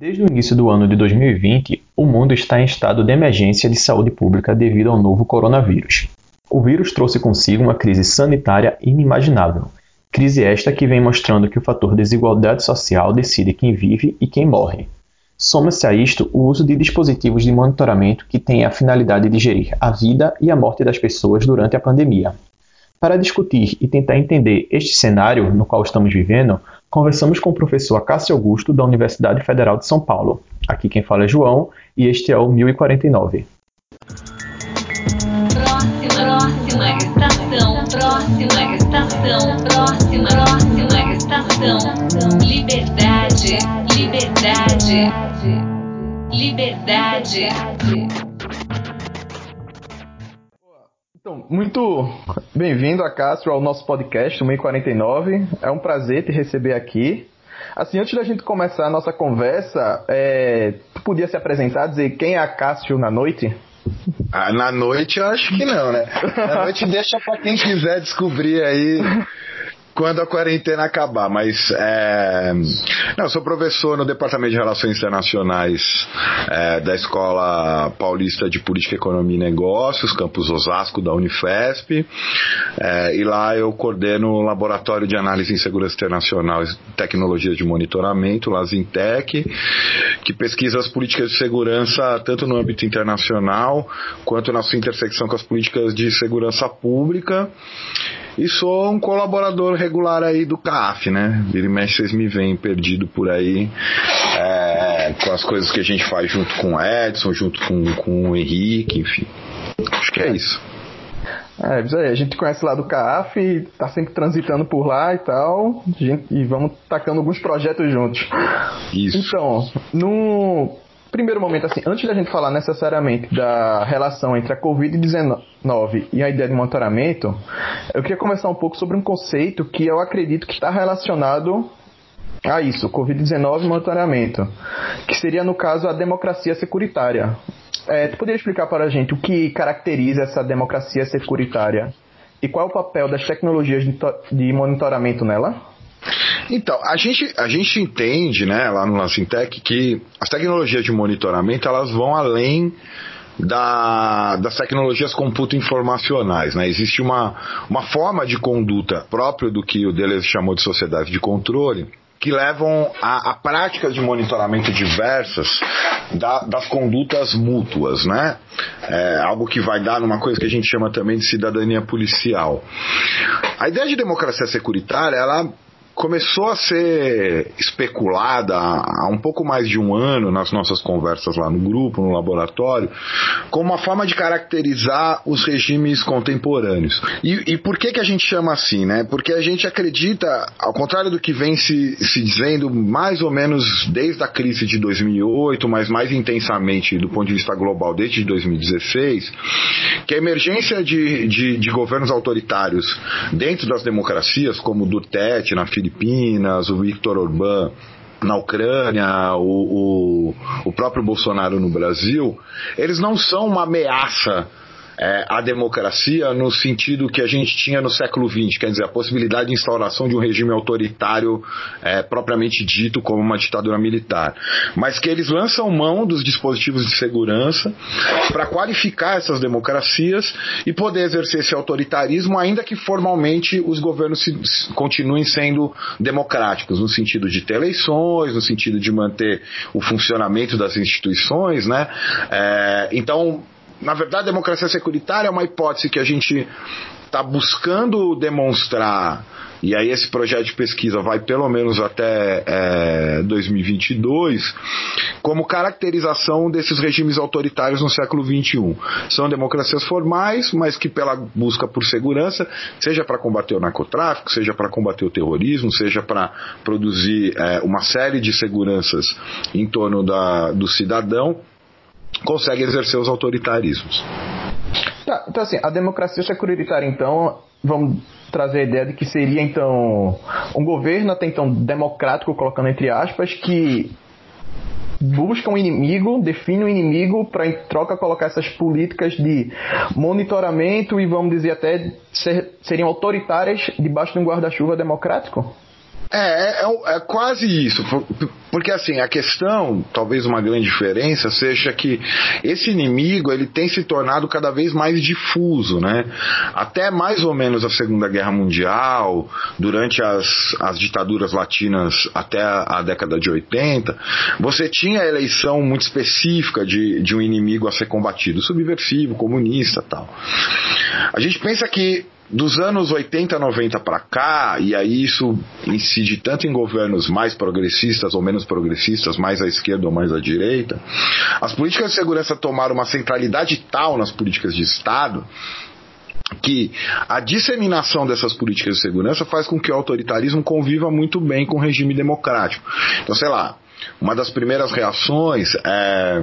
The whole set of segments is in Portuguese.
Desde o início do ano de 2020, o mundo está em estado de emergência de saúde pública devido ao novo coronavírus. O vírus trouxe consigo uma crise sanitária inimaginável. Crise esta que vem mostrando que o fator desigualdade social decide quem vive e quem morre. Soma-se a isto o uso de dispositivos de monitoramento que têm a finalidade de gerir a vida e a morte das pessoas durante a pandemia. Para discutir e tentar entender este cenário no qual estamos vivendo, conversamos com o professor Cássio Augusto, da Universidade Federal de São Paulo. Aqui quem fala é João e este é o 1049. Próxima, estação, próxima estação, próxima, próxima estação. Liberdade, liberdade, liberdade. Então, muito bem-vindo, Cássio, ao nosso podcast, o 1049. É um prazer te receber aqui. Assim, antes da gente começar a nossa conversa, é, tu podia se apresentar, dizer quem é a Cássio na noite? Ah, na noite eu acho que não, né? Na noite deixa pra quem quiser descobrir aí quando a quarentena acabar, mas é, não, sou professor no Departamento de Relações Internacionais é, da Escola Paulista de Política, Economia e Negócios, campus Osasco da Unifesp, é, e lá eu coordeno o Laboratório de Análise em Segurança Internacional e Tecnologias de Monitoramento, LASINTEC, que pesquisa as políticas de segurança tanto no âmbito internacional quanto na sua intersecção com as políticas de segurança pública e sou um colaborador regular aí do CAF, né? Vira e mexe, vocês me veem perdido por aí é, com as coisas que a gente faz junto com o Edson, junto com, com o Henrique, enfim. Acho que é isso. É, a gente conhece lá do CAF, tá sempre transitando por lá e tal, gente, e vamos tacando alguns projetos juntos. Isso. Então, no, primeiro momento, assim, antes da gente falar necessariamente da relação entre a Covid-19 e a ideia de monitoramento, eu queria conversar um pouco sobre um conceito que eu acredito que está relacionado a isso, Covid-19 e monitoramento, que seria, no caso, a democracia securitária. É, tu poderia explicar para a gente o que caracteriza essa democracia securitária e qual é o papel das tecnologias de monitoramento nela? Então, a gente, a gente entende, né, lá no Lancintec, que as tecnologias de monitoramento, elas vão além da, das tecnologias computo-informacionais. Né? Existe uma, uma forma de conduta própria do que o Deleuze chamou de sociedade de controle, que levam a, a práticas de monitoramento diversas da, das condutas mútuas, né? É algo que vai dar numa coisa que a gente chama também de cidadania policial. A ideia de democracia securitária, ela começou a ser especulada há um pouco mais de um ano nas nossas conversas lá no grupo, no laboratório, como uma forma de caracterizar os regimes contemporâneos. E, e por que, que a gente chama assim, né? Porque a gente acredita, ao contrário do que vem se, se dizendo mais ou menos desde a crise de 2008, mas mais intensamente do ponto de vista global desde 2016, que a emergência de, de, de governos autoritários dentro das democracias, como o Duterte na Filipina, Filipinas, o Victor Orbán na Ucrânia, o, o, o próprio Bolsonaro no Brasil, eles não são uma ameaça é, a democracia no sentido que a gente tinha no século XX, quer dizer, a possibilidade de instauração de um regime autoritário é, propriamente dito como uma ditadura militar, mas que eles lançam mão dos dispositivos de segurança para qualificar essas democracias e poder exercer esse autoritarismo, ainda que formalmente os governos se, continuem sendo democráticos, no sentido de ter eleições, no sentido de manter o funcionamento das instituições, né? É, então na verdade, democracia securitária é uma hipótese que a gente está buscando demonstrar, e aí esse projeto de pesquisa vai pelo menos até é, 2022, como caracterização desses regimes autoritários no século XXI. São democracias formais, mas que pela busca por segurança, seja para combater o narcotráfico, seja para combater o terrorismo, seja para produzir é, uma série de seguranças em torno da, do cidadão, consegue exercer os autoritarismos. Tá, então assim, a democracia securitária então, vamos trazer a ideia de que seria então um governo até então democrático, colocando entre aspas, que busca um inimigo, define um inimigo para em troca colocar essas políticas de monitoramento e vamos dizer até ser, seriam autoritárias debaixo de um guarda-chuva democrático? É, é, é, quase isso. Porque assim, a questão, talvez uma grande diferença, seja que esse inimigo ele tem se tornado cada vez mais difuso, né? Até mais ou menos a Segunda Guerra Mundial, durante as, as ditaduras latinas até a, a década de 80, você tinha a eleição muito específica de, de um inimigo a ser combatido, subversivo, comunista tal. A gente pensa que dos anos 80, 90 para cá, e aí isso incide tanto em governos mais progressistas ou menos progressistas, mais à esquerda ou mais à direita, as políticas de segurança tomaram uma centralidade tal nas políticas de Estado que a disseminação dessas políticas de segurança faz com que o autoritarismo conviva muito bem com o regime democrático. Então, sei lá, uma das primeiras reações é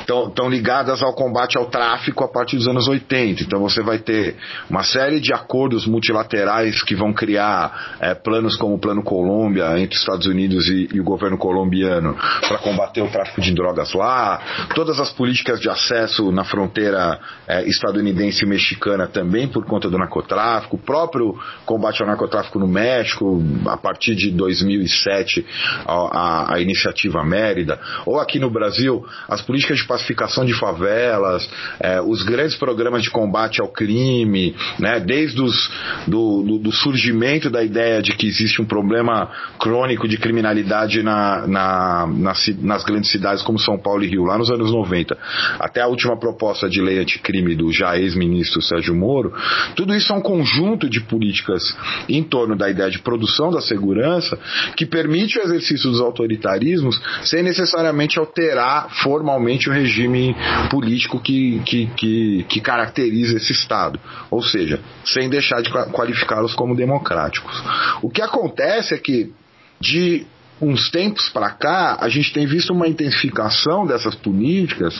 estão ligadas ao combate ao tráfico a partir dos anos 80. Então você vai ter uma série de acordos multilaterais que vão criar é, planos como o Plano Colômbia entre os Estados Unidos e, e o governo colombiano para combater o tráfico de drogas lá, todas as políticas de acesso na fronteira é, estadunidense e mexicana também por conta do narcotráfico, o próprio combate ao narcotráfico no México, a partir de 2007, a, a, a iniciativa Mérida, ou aqui no Brasil, as políticas de pacificação de favelas, é, os grandes programas de combate ao crime, né, desde os, do, do, do, surgimento da ideia de que existe um problema crônico de criminalidade na, na, nas, nas grandes cidades como São Paulo e Rio, lá nos anos 90, até a última proposta de lei anticrime do já ex-ministro Sérgio Moro, tudo isso é um conjunto de políticas em torno da ideia de produção da segurança que permite o exercício dos autoritarismos sem necessariamente alterar formalmente o regime político que, que, que, que caracteriza esse Estado, ou seja, sem deixar de qualificá-los como democráticos. O que acontece é que, de uns tempos para cá, a gente tem visto uma intensificação dessas políticas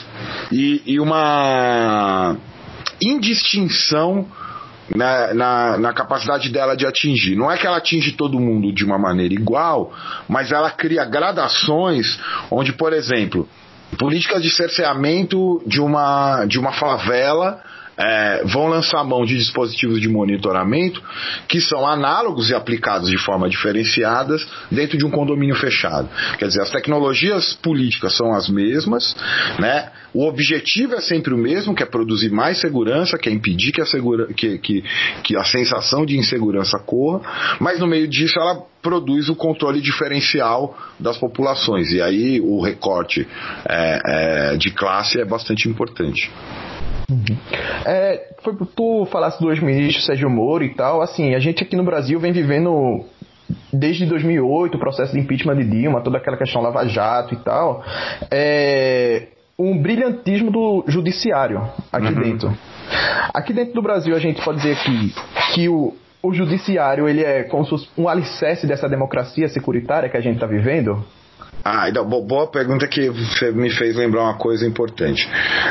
e, e uma indistinção na, na, na, capacidade dela de atingir. Não é que ela atinge todo mundo de uma maneira igual, mas ela cria gradações onde, por exemplo, políticas de cerceamento de uma, de uma favela é, vão lançar mão de dispositivos de monitoramento que são análogos e aplicados de forma diferenciadas dentro de um condomínio fechado. Quer dizer, as tecnologias políticas são as mesmas, né? O objetivo é sempre o mesmo, que é produzir mais segurança, que é impedir que a, segura, que, que, que a sensação de insegurança corra, mas no meio disso ela produz o controle diferencial das populações. E aí o recorte é, é, de classe é bastante importante. Uhum. É, foi tu falasse dos ministros Sérgio Moro e tal, assim, a gente aqui no Brasil vem vivendo desde 2008 o processo de impeachment de Dilma, toda aquela questão Lava Jato e tal, é um brilhantismo do judiciário aqui uhum. dentro. Aqui dentro do Brasil a gente pode dizer que, que o, o judiciário ele é como um alicerce dessa democracia securitária que a gente está vivendo. Ah, então, boa pergunta que me fez lembrar uma coisa importante.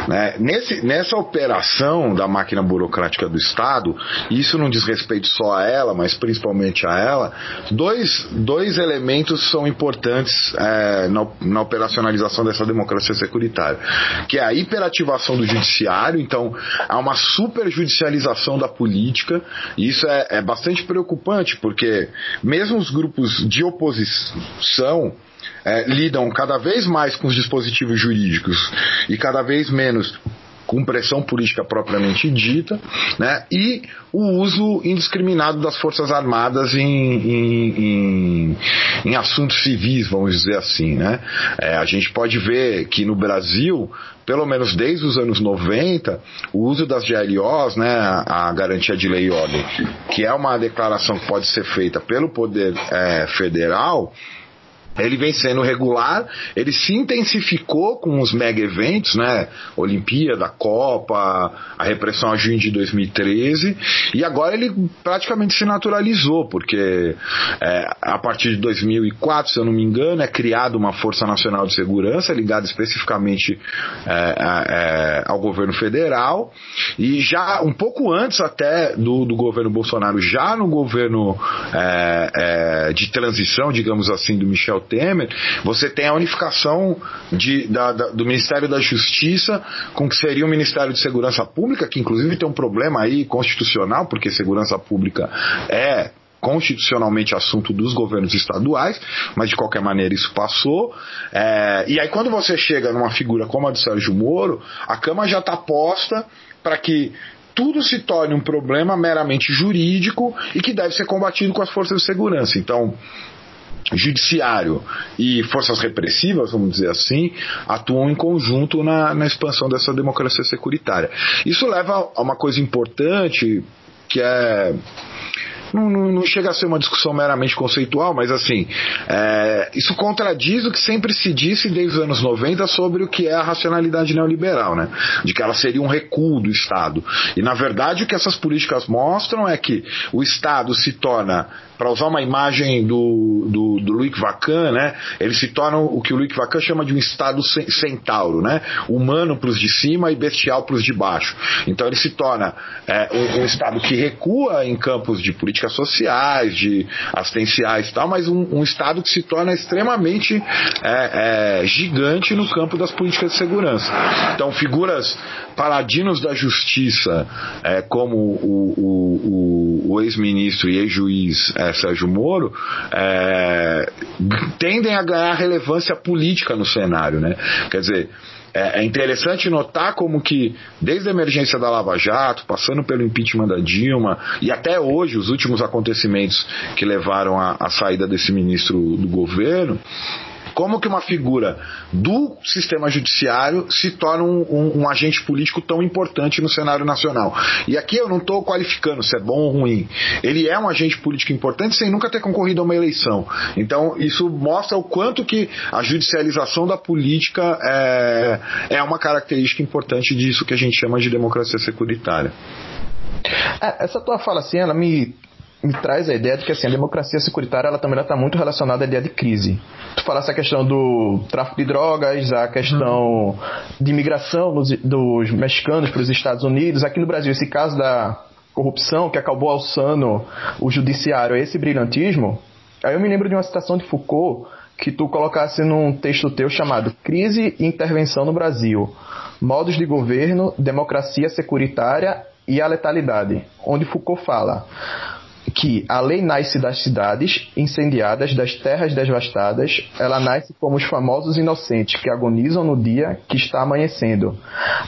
Né? Nesse, nessa operação da máquina burocrática do Estado, isso não diz respeito só a ela, mas principalmente a ela, dois, dois elementos são importantes é, na, na operacionalização dessa democracia securitária, que é a hiperativação do judiciário, então há uma superjudicialização da política, e isso é, é bastante preocupante, porque mesmo os grupos de oposição é, lidam cada vez mais com os dispositivos jurídicos e cada vez menos com pressão política propriamente dita, né, e o uso indiscriminado das Forças Armadas em, em, em, em assuntos civis, vamos dizer assim. Né. É, a gente pode ver que no Brasil, pelo menos desde os anos 90, o uso das GLOs, né, a garantia de lei e ordem, que é uma declaração que pode ser feita pelo Poder é, Federal, ele vem sendo regular, ele se intensificou com os mega eventos, né? Olimpíada, Copa, a repressão a junho de 2013, e agora ele praticamente se naturalizou, porque é, a partir de 2004, se eu não me engano, é criada uma Força Nacional de Segurança ligada especificamente é, é, ao governo federal, e já um pouco antes até do, do governo Bolsonaro, já no governo é, é, de transição, digamos assim, do Michel Temer, você tem a unificação de, da, da, do Ministério da Justiça com o que seria o Ministério de Segurança Pública, que inclusive tem um problema aí constitucional, porque segurança pública é constitucionalmente assunto dos governos estaduais, mas de qualquer maneira isso passou. É, e aí quando você chega numa figura como a do Sérgio Moro, a Câmara já está posta para que tudo se torne um problema meramente jurídico e que deve ser combatido com as forças de segurança. Então, judiciário e forças repressivas, vamos dizer assim, atuam em conjunto na, na expansão dessa democracia securitária. Isso leva a uma coisa importante que é não, não, não, chega a ser uma discussão meramente conceitual, mas assim, é, isso contradiz o que sempre se disse desde os anos 90 sobre o que é a racionalidade neoliberal, né? De que ela seria um recuo do Estado. E na verdade o que essas políticas mostram é que o Estado se torna para usar uma imagem do, do, do Vacan, né, ele se torna o que o Luiz Vacan chama de um estado centauro, né, humano para os de cima e bestial para os de baixo. Então ele se torna é, um, um, estado que recua em campos de políticas sociais, de assistenciais e tal, mas um, um estado que se torna extremamente é, é, gigante no campo das políticas de segurança. Então figuras paladinos da justiça, é, como o, o, o, o ex-ministro e ex-juiz é, Sérgio Moro, é, tendem a ganhar relevância política no cenário. Né? Quer dizer, é, é interessante notar como que, desde a emergência da Lava Jato, passando pelo impeachment da Dilma, e até hoje, os últimos acontecimentos que levaram à saída desse ministro do governo, como que uma figura do sistema judiciário se torna um, um, um agente político tão importante no cenário nacional? E aqui eu não estou qualificando se é bom ou ruim. Ele é um agente político importante sem nunca ter concorrido a uma eleição. Então isso mostra o quanto que a judicialização da política é, é uma característica importante disso que a gente chama de democracia securitária. É, essa tua fala assim, ela me me traz a ideia de que assim, a democracia securitária ela também está muito relacionada à ideia de crise. Tu falasse a questão do tráfico de drogas, a questão uhum. de imigração dos, dos mexicanos para os Estados Unidos. Aqui no Brasil, esse caso da corrupção que acabou alçando o judiciário esse brilhantismo. Aí eu me lembro de uma citação de Foucault que tu colocasse num texto teu chamado Crise e Intervenção no Brasil: Modos de Governo, Democracia Securitária e a Letalidade, onde Foucault fala que a lei nasce das cidades incendiadas, das terras devastadas, ela nasce como os famosos inocentes que agonizam no dia que está amanhecendo.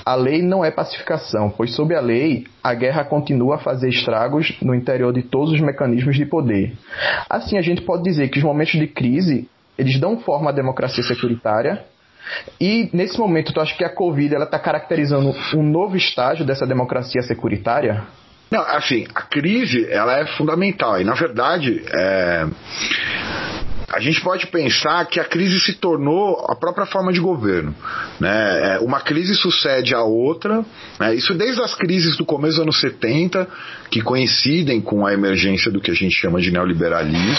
A lei não é pacificação, pois sob a lei a guerra continua a fazer estragos no interior de todos os mecanismos de poder. Assim, a gente pode dizer que os momentos de crise eles dão forma à democracia securitária, e nesse momento, tu acha que a Covid está caracterizando um novo estágio dessa democracia securitária? Não, assim, a crise ela é fundamental. E na verdade, é, a gente pode pensar que a crise se tornou a própria forma de governo. Né? É, uma crise sucede a outra, né? isso desde as crises do começo dos anos 70, que coincidem com a emergência do que a gente chama de neoliberalismo,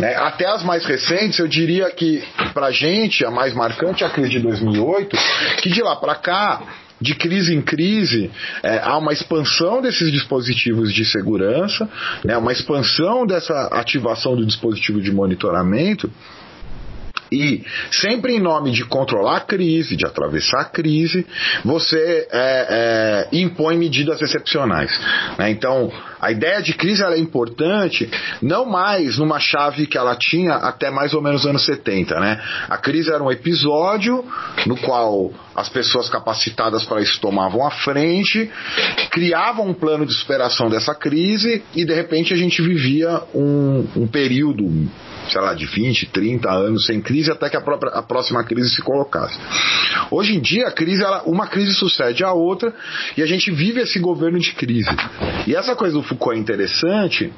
né? até as mais recentes, eu diria que, para a gente, a mais marcante é a crise de 2008, que de lá para cá de crise em crise, é, há uma expansão desses dispositivos de segurança, né, uma expansão dessa ativação do dispositivo de monitoramento. E sempre em nome de controlar a crise, de atravessar a crise, você é, é, impõe medidas excepcionais. Né? Então, a ideia de crise é importante, não mais numa chave que ela tinha até mais ou menos anos 70. Né? A crise era um episódio no qual as pessoas capacitadas para isso tomavam a frente, criavam um plano de superação dessa crise e de repente a gente vivia um, um período sei lá, de 20, 30 anos sem crise até que a, própria, a próxima crise se colocasse. Hoje em dia, a crise, ela, uma crise sucede a outra e a gente vive esse governo de crise. E essa coisa do Foucault é interessante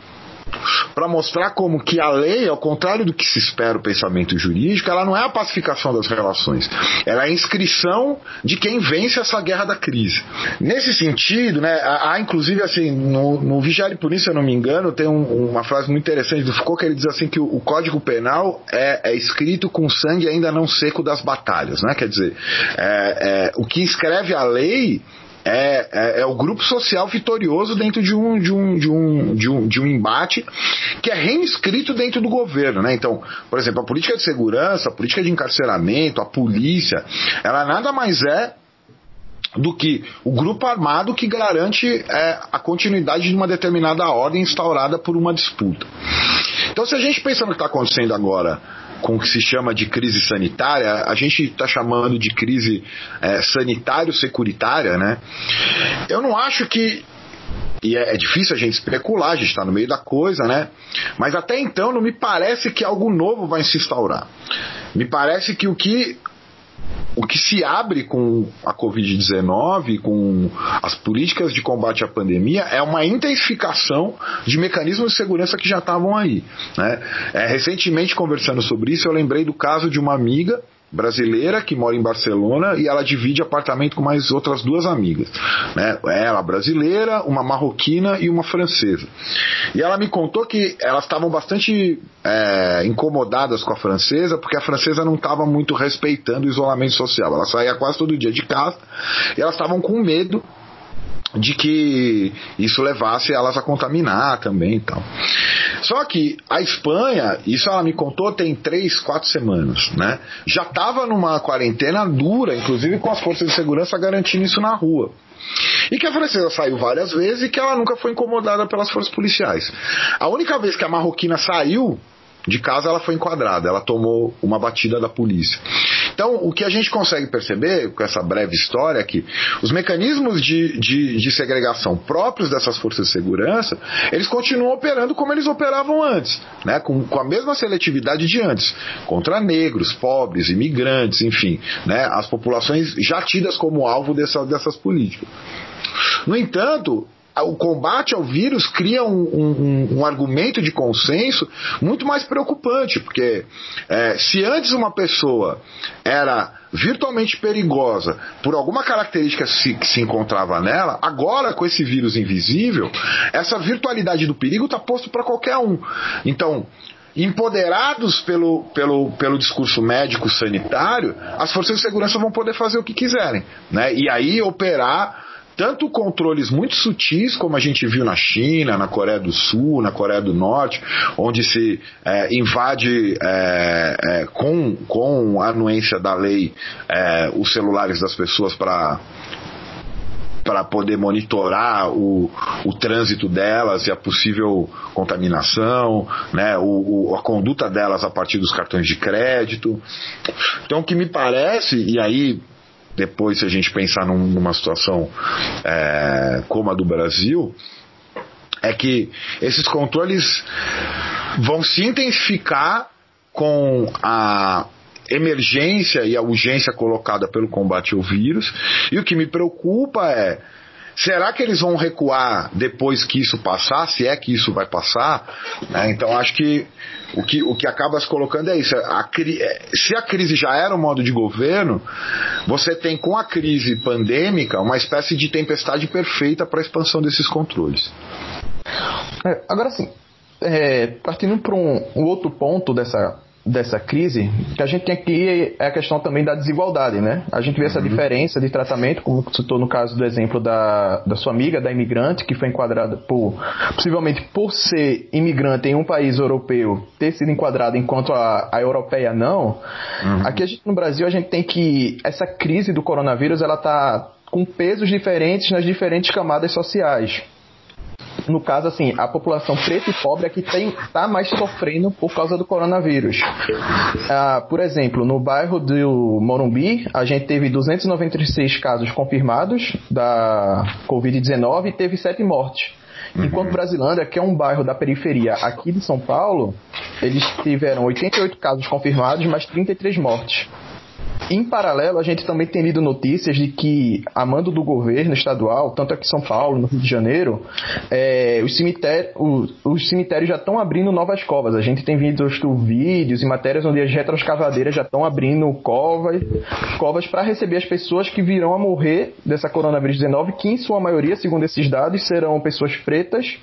para mostrar como que a lei, ao contrário do que se espera o pensamento jurídico, ela não é a pacificação das relações, ela é a inscrição de quem vence essa guerra da crise. Nesse sentido, né, há inclusive assim, no, no Vigiar por isso, se eu não me engano, tem um, uma frase muito interessante do Foucault que ele diz assim que o, o Código Penal é, é, escrito com sangue ainda não seco das batalhas, né? Quer dizer, é, é, o que escreve a lei é, é, é, o grupo social vitorioso dentro de um, de, um, de, um, de, um, de um embate que é reinscrito dentro do governo. Né? Então, por exemplo, a política de segurança, a política de encarceramento, a polícia, ela nada mais é do que o grupo armado que garante é, a continuidade de uma determinada ordem instaurada por uma disputa. Então, se a gente pensa no que está acontecendo agora com o que se chama de crise sanitária, a gente está chamando de crise é, sanitário-securitária, né? Eu não acho que e é, é, difícil a gente especular, a gente está no meio da coisa, né? Mas até então não me parece que algo novo vai se instaurar. Me parece que o que o que se abre com a Covid-19, com as políticas de combate à pandemia, é uma intensificação de mecanismos de segurança que já estavam aí. Né? É, recentemente, conversando sobre isso, eu lembrei do caso de uma amiga brasileira que mora em Barcelona e ela divide apartamento com mais outras duas amigas. Né? Ela brasileira, uma marroquina e uma francesa. E ela me contou que elas estavam bastante é, incomodadas com a francesa porque a francesa não estava muito respeitando o isolamento social. Ela saía quase todo dia de casa e elas estavam com medo de que isso levasse elas a contaminar também e tal. Só que a Espanha, isso ela me contou tem três, quatro semanas, né? Já estava numa quarentena dura, inclusive com as forças de segurança garantindo isso na rua. E que a francesa saiu várias vezes e que ela nunca foi incomodada pelas forças policiais. A única vez que a marroquina saiu de casa ela foi enquadrada, ela tomou uma batida da polícia. Então, o que a gente consegue perceber com essa breve história é que os mecanismos de, de, de segregação próprios dessas forças de segurança, eles continuam operando como eles operavam antes, né? com, com a mesma seletividade de antes, contra negros, pobres, imigrantes, enfim, né? as populações já tidas como alvo dessa, dessas políticas. No entanto, o combate ao vírus cria um, um, um, argumento de consenso muito mais preocupante, porque é, se antes uma pessoa era virtualmente perigosa por alguma característica que se encontrava nela, agora com esse vírus invisível, essa virtualidade do perigo está posto para qualquer um. Então, empoderados pelo, pelo, pelo discurso médico sanitário, as forças de segurança vão poder fazer o que quiserem, né? E aí operar tanto controles muito sutis, como a gente viu na China, na Coreia do Sul, na Coreia do Norte, onde se é, invade é, é, com, com a anuência da lei é, os celulares das pessoas para para poder monitorar o, o trânsito delas e a possível contaminação, né, o, o, a conduta delas a partir dos cartões de crédito. Então, o que me parece, e aí depois, se a gente pensar num, numa situação é, como a do Brasil, é que esses controles vão se intensificar com a emergência e a urgência colocada pelo combate ao vírus. E o que me preocupa é Será que eles vão recuar depois que isso passar? Se é que isso vai passar? Né? Então acho que o, que o que acaba se colocando é isso. A, é, se a crise já era um modo de governo, você tem com a crise pandêmica uma espécie de tempestade perfeita para a expansão desses controles. É, agora sim, é, partindo para um, um outro ponto dessa dessa crise, que a gente tem aqui é a questão também da desigualdade, né? A gente vê essa uhum. diferença de tratamento, como citou no caso do exemplo da, da sua amiga, da imigrante, que foi enquadrada por, possivelmente por ser imigrante em um país europeu, ter sido enquadrada enquanto a, a europeia não. Uhum. Aqui a gente, no Brasil a gente tem que, essa crise do coronavírus, ela tá com pesos diferentes nas diferentes camadas sociais no caso, assim, a população preta e pobre é que está mais sofrendo por causa do coronavírus. Ah, por exemplo, no bairro do Morumbi, a gente teve 296 casos confirmados da Covid-19 e teve 7 mortes. Uhum. Enquanto Brasilândia, que é um bairro da periferia aqui de São Paulo, eles tiveram 88 casos confirmados, mas 33 mortes. Em paralelo, a gente também tem lido notícias de que, a mando do governo estadual, tanto aqui em São Paulo, no Rio de Janeiro, é, os, cemitérios, os, os, cemitérios já estão abrindo novas covas. A gente tem visto vídeos e matérias onde as retroescavadeiras já estão abrindo covas, covas para receber as pessoas que virão a morrer dessa coronavírus 19, que em sua maioria, segundo esses dados, serão pessoas pretas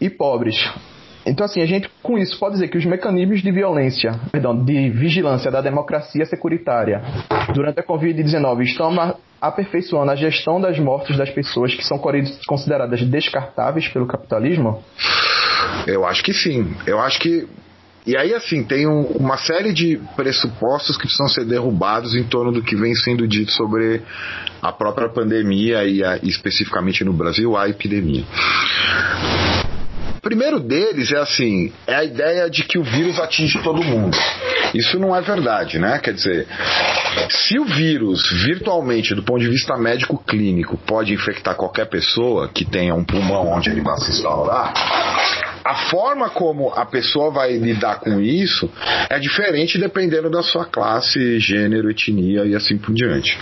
e pobres. Então, assim, a gente com isso pode dizer que os mecanismos de violência, perdão, de vigilância da democracia securitária durante a Covid-19 estão aperfeiçoando a gestão das mortes das pessoas que são consideradas descartáveis pelo capitalismo? Eu acho que sim. Eu acho que e aí, assim, tem um, uma série de pressupostos que precisam ser derrubados em torno do que vem sendo dito sobre a própria pandemia e, a, especificamente no Brasil, a epidemia. O primeiro deles é assim, é a ideia de que o vírus atinge todo mundo. Isso não é verdade, né? Quer dizer, se o vírus virtualmente, do ponto de vista médico clínico, pode infectar qualquer pessoa que tenha um pulmão onde ele vai se instaurar, a forma como a pessoa vai lidar com isso é diferente dependendo da sua classe, gênero, etnia e assim por diante.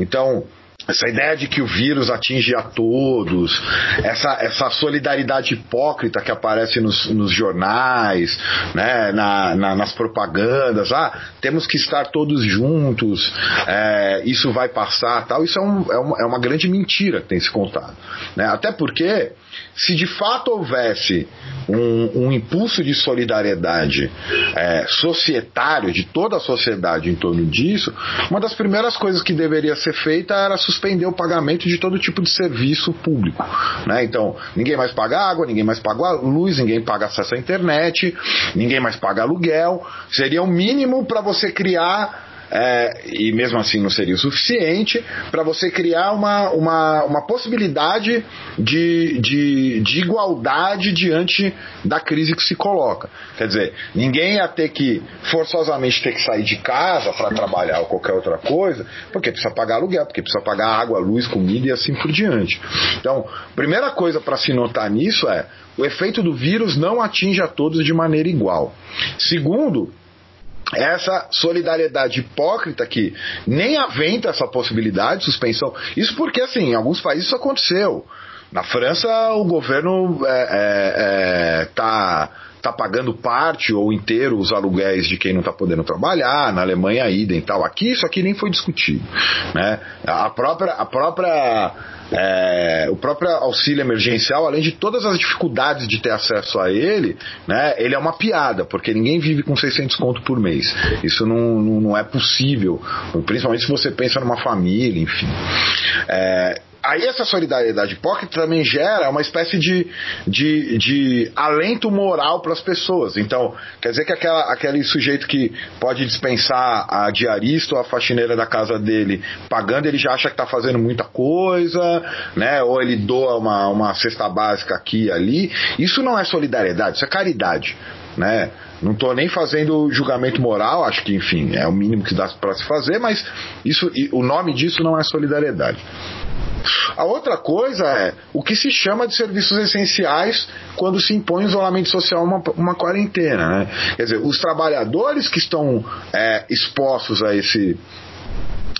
Então, essa ideia de que o vírus atinge a todos, essa, essa solidariedade hipócrita que aparece nos, nos jornais, né, na, na, nas propagandas, ah, temos que estar todos juntos, é, isso vai passar, tal, isso é, um, é, uma, é uma grande mentira que tem se contado. Né? Até porque se de fato houvesse um, um impulso de solidariedade é, societário de toda a sociedade em torno disso, uma das primeiras coisas que deveria ser feita era suspender o pagamento de todo tipo de serviço público. Né? Então, ninguém mais paga água, ninguém mais paga luz, ninguém paga acesso à internet, ninguém mais paga aluguel. Seria o mínimo para você criar é, e mesmo assim não seria o suficiente para você criar uma, uma, uma possibilidade de, de, de igualdade diante da crise que se coloca. Quer dizer, ninguém ia ter que forçosamente ter que sair de casa para trabalhar ou qualquer outra coisa, porque precisa pagar aluguel, porque precisa pagar água, luz, comida e assim por diante. Então, primeira coisa para se notar nisso é o efeito do vírus não atinge a todos de maneira igual. Segundo, essa solidariedade hipócrita que nem aventa essa possibilidade de suspensão. Isso porque, assim, em alguns países isso aconteceu. Na França, o governo está é, é, é, tá, tá pagando parte ou inteiro os aluguéis de quem não está podendo trabalhar. Na Alemanha, idem e tal. Aqui, isso aqui nem foi discutido. Né? A própria, a própria é, o próprio auxílio emergencial, além de todas as dificuldades de ter acesso a ele, né, ele é uma piada, porque ninguém vive com 600 conto por mês. Isso não, não, não é possível, principalmente se você pensa numa família, enfim. É, aí essa solidariedade hipócrita também gera uma espécie de, de, de alento moral para as pessoas. Então, quer dizer que aquela, aquele sujeito que pode dispensar a diarista ou a faxineira da casa dele pagando, ele já acha que está fazendo muita coisa, né? Ou ele doa uma, uma cesta básica aqui e ali. Isso não é solidariedade, isso é caridade. Né? Não estou nem fazendo julgamento moral, acho que, enfim, é o mínimo que dá para se fazer, mas isso, o nome disso não é solidariedade. A outra coisa é o que se chama de serviços essenciais quando se impõe isolamento social uma, uma quarentena. Né? Quer dizer, os trabalhadores que estão é, expostos a esse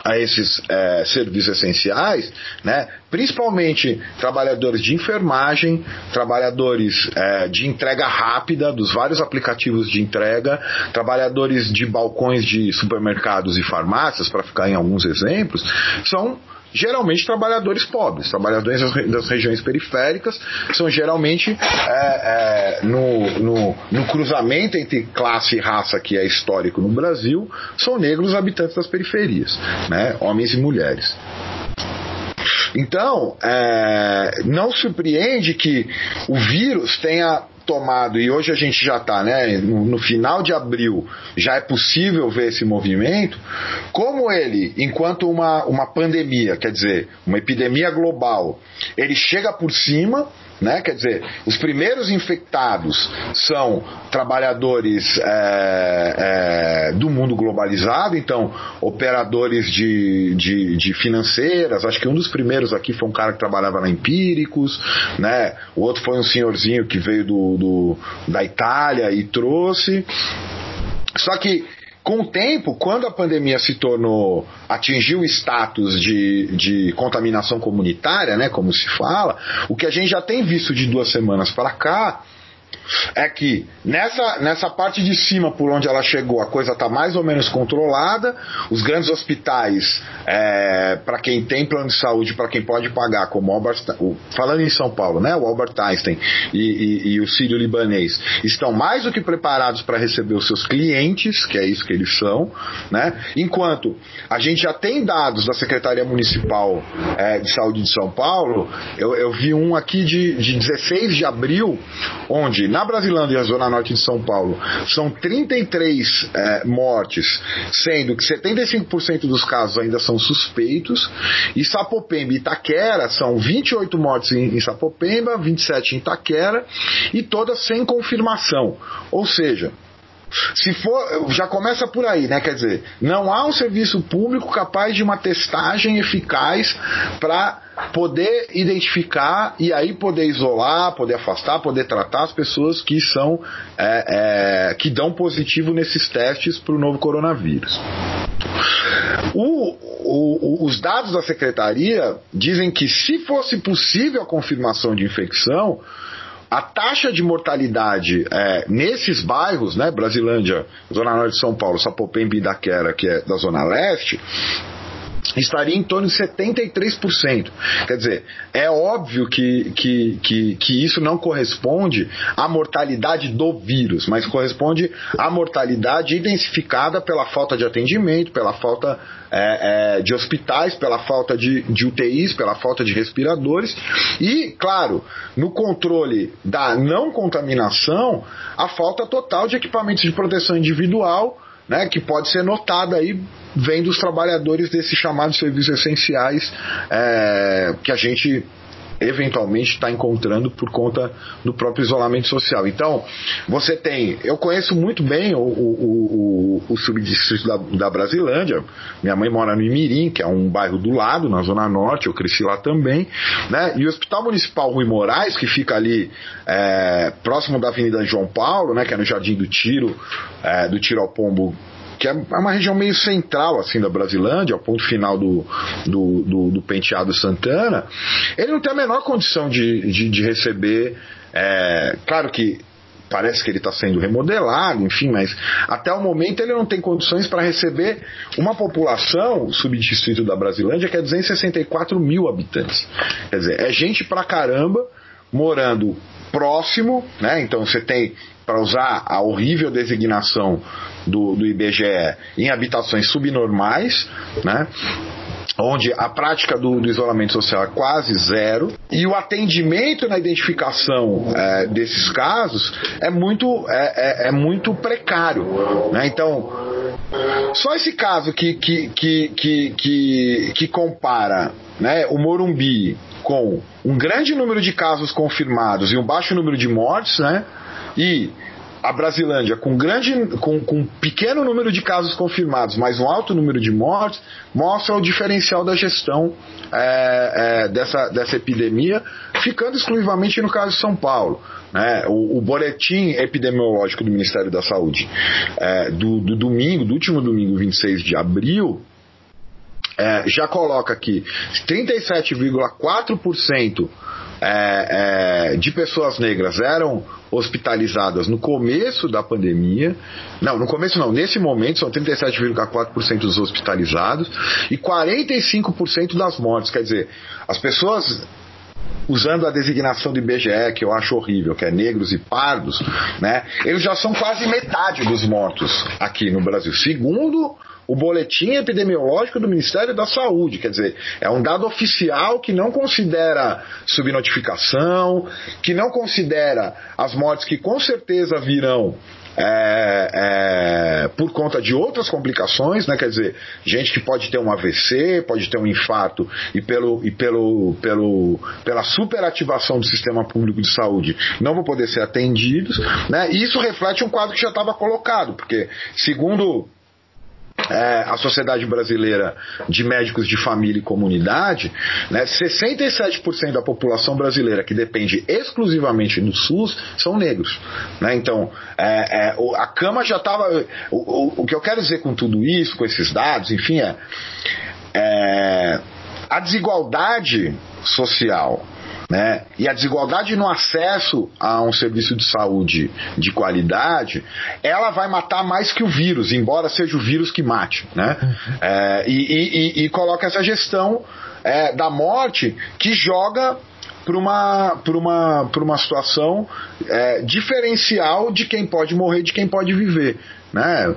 a esses é, serviços essenciais, né? principalmente trabalhadores de enfermagem, trabalhadores é, de entrega rápida dos vários aplicativos de entrega, trabalhadores de balcões de supermercados e farmácias, para ficar em alguns exemplos, são geralmente trabalhadores pobres, trabalhadores das, das regiões periféricas, são geralmente é, é, no, no, no, cruzamento entre classe e raça que é histórico no Brasil, são negros habitantes das periferias, né, homens e mulheres. Então, é, não surpreende que o vírus tenha tomado, e hoje a gente já está né, no, no, final de abril, já é possível ver esse movimento, como ele, enquanto uma, uma pandemia, quer dizer, uma epidemia global, ele chega por cima, né? Quer dizer, os primeiros infectados são trabalhadores é, é, do mundo globalizado, então operadores de, de, de, financeiras. Acho que um dos primeiros aqui foi um cara que trabalhava na Empíricos, né? O outro foi um senhorzinho que veio do, do da Itália e trouxe. Só que com o tempo, quando a pandemia se tornou, atingiu o status de, de contaminação comunitária, né, como se fala, o que a gente já tem visto de duas semanas para cá é que nessa, nessa parte de cima por onde ela chegou a coisa está mais ou menos controlada. Os grandes hospitais, é, para quem tem plano de saúde, para quem pode pagar, como Albert, o, falando em São Paulo, né, o Albert Einstein e, e, e o Sírio Libanês, estão mais do que preparados para receber os seus clientes, que é isso que eles são, né? Enquanto a gente já tem dados da Secretaria Municipal é, de Saúde de São Paulo, eu, eu vi um aqui de, de 16 de abril, onde na Brasilândia e na Zona Norte de São Paulo são 33 é, mortes, sendo que 75% dos casos ainda são suspeitos, e Sapopemba e Itaquera são 28 mortes em, em Sapopemba, 27 em Itaquera, e todas sem confirmação. Ou seja, se for, já começa por aí, né? Quer dizer, não há um serviço público capaz de uma testagem eficaz para poder identificar e aí poder isolar, poder afastar, poder tratar as pessoas que são é, é, que dão positivo nesses testes para o novo coronavírus. O, o, os dados da secretaria dizem que se fosse possível a confirmação de infecção, a taxa de mortalidade é, nesses bairros, né, Brasilândia, Zona Norte de São Paulo, Sapopemba e Itaquera, que é da Zona Leste, estaria em torno de 73%. Quer dizer, é óbvio que, que, que, que, isso não corresponde à mortalidade do vírus, mas corresponde à mortalidade identificada pela falta de atendimento, pela falta é, é, de hospitais, pela falta de, de UTIs, pela falta de respiradores e, claro, no controle da não contaminação, a falta total de equipamentos de proteção individual né, que pode ser notada aí vem dos trabalhadores desses chamados serviços essenciais é, que a gente eventualmente está encontrando por conta do próprio isolamento social. Então, você tem. Eu conheço muito bem o, o, o, o subdistrito da, da Brasilândia. Minha mãe mora no Imirim, que é um bairro do lado, na Zona Norte, eu cresci lá também. Né? E o Hospital Municipal Rui Moraes, que fica ali é, próximo da Avenida João Paulo, né, que é no Jardim do Tiro, é, do Tiro ao Pombo que é uma região meio central assim da Brasilândia, ao ponto final do, do, do, do penteado Santana, ele não tem a menor condição de, de, de receber. É, claro que parece que ele está sendo remodelado, enfim, mas até o momento ele não tem condições para receber uma população subdistrito da Brasilândia que é 264 mil habitantes. Quer dizer, é gente pra caramba morando próximo, né? Então você tem para usar a horrível designação do, do IBGE em habitações subnormais, né? onde a prática do, do, isolamento social é quase zero e o atendimento na identificação é, desses casos é muito, é, é, é muito precário. Né? Então, só esse caso que, que, que, que, que, que compara né, o Morumbi com um grande número de casos confirmados e um baixo número de mortes, né? E a Brasilândia, com, grande, com, com um pequeno número de casos confirmados, mas um alto número de mortes, mostra o diferencial da gestão é, é, dessa, dessa epidemia, ficando exclusivamente no caso de São Paulo. Né? O, o, boletim epidemiológico do Ministério da Saúde é, do, do domingo, do último domingo, 26 de abril, é, já coloca aqui 37,4% é, é, de pessoas negras eram hospitalizadas no começo da pandemia. Não, no começo não, nesse momento são 37,4% dos hospitalizados e 45% das mortes. Quer dizer, as pessoas usando a designação do IBGE, que eu acho horrível, que é negros e pardos, né? Eles já são quase metade dos mortos aqui no Brasil. Segundo o boletim epidemiológico do Ministério da Saúde. Quer dizer, é um dado oficial que não considera subnotificação, que não considera as mortes que com certeza virão é, é, por conta de outras complicações, né? Quer dizer, gente que pode ter um AVC, pode ter um infarto e pelo e pelo, pelo pela superativação do sistema público de saúde não vão poder ser atendidos, né? E isso reflete um quadro que já estava colocado, porque segundo é, a Sociedade Brasileira de Médicos de Família e Comunidade, né, 67% da população brasileira que depende exclusivamente do SUS são negros. Né? Então, é, é, a cama já estava. O, o, o, que eu quero dizer com tudo isso, com esses dados, enfim, é, é a desigualdade social né? E a desigualdade no acesso a um serviço de saúde de qualidade, ela vai matar mais que o vírus, embora seja o vírus que mate. Né? É, e, e, e, coloca essa gestão é, da morte que joga para uma, uma, uma situação é, diferencial de quem pode morrer de quem pode viver. Né?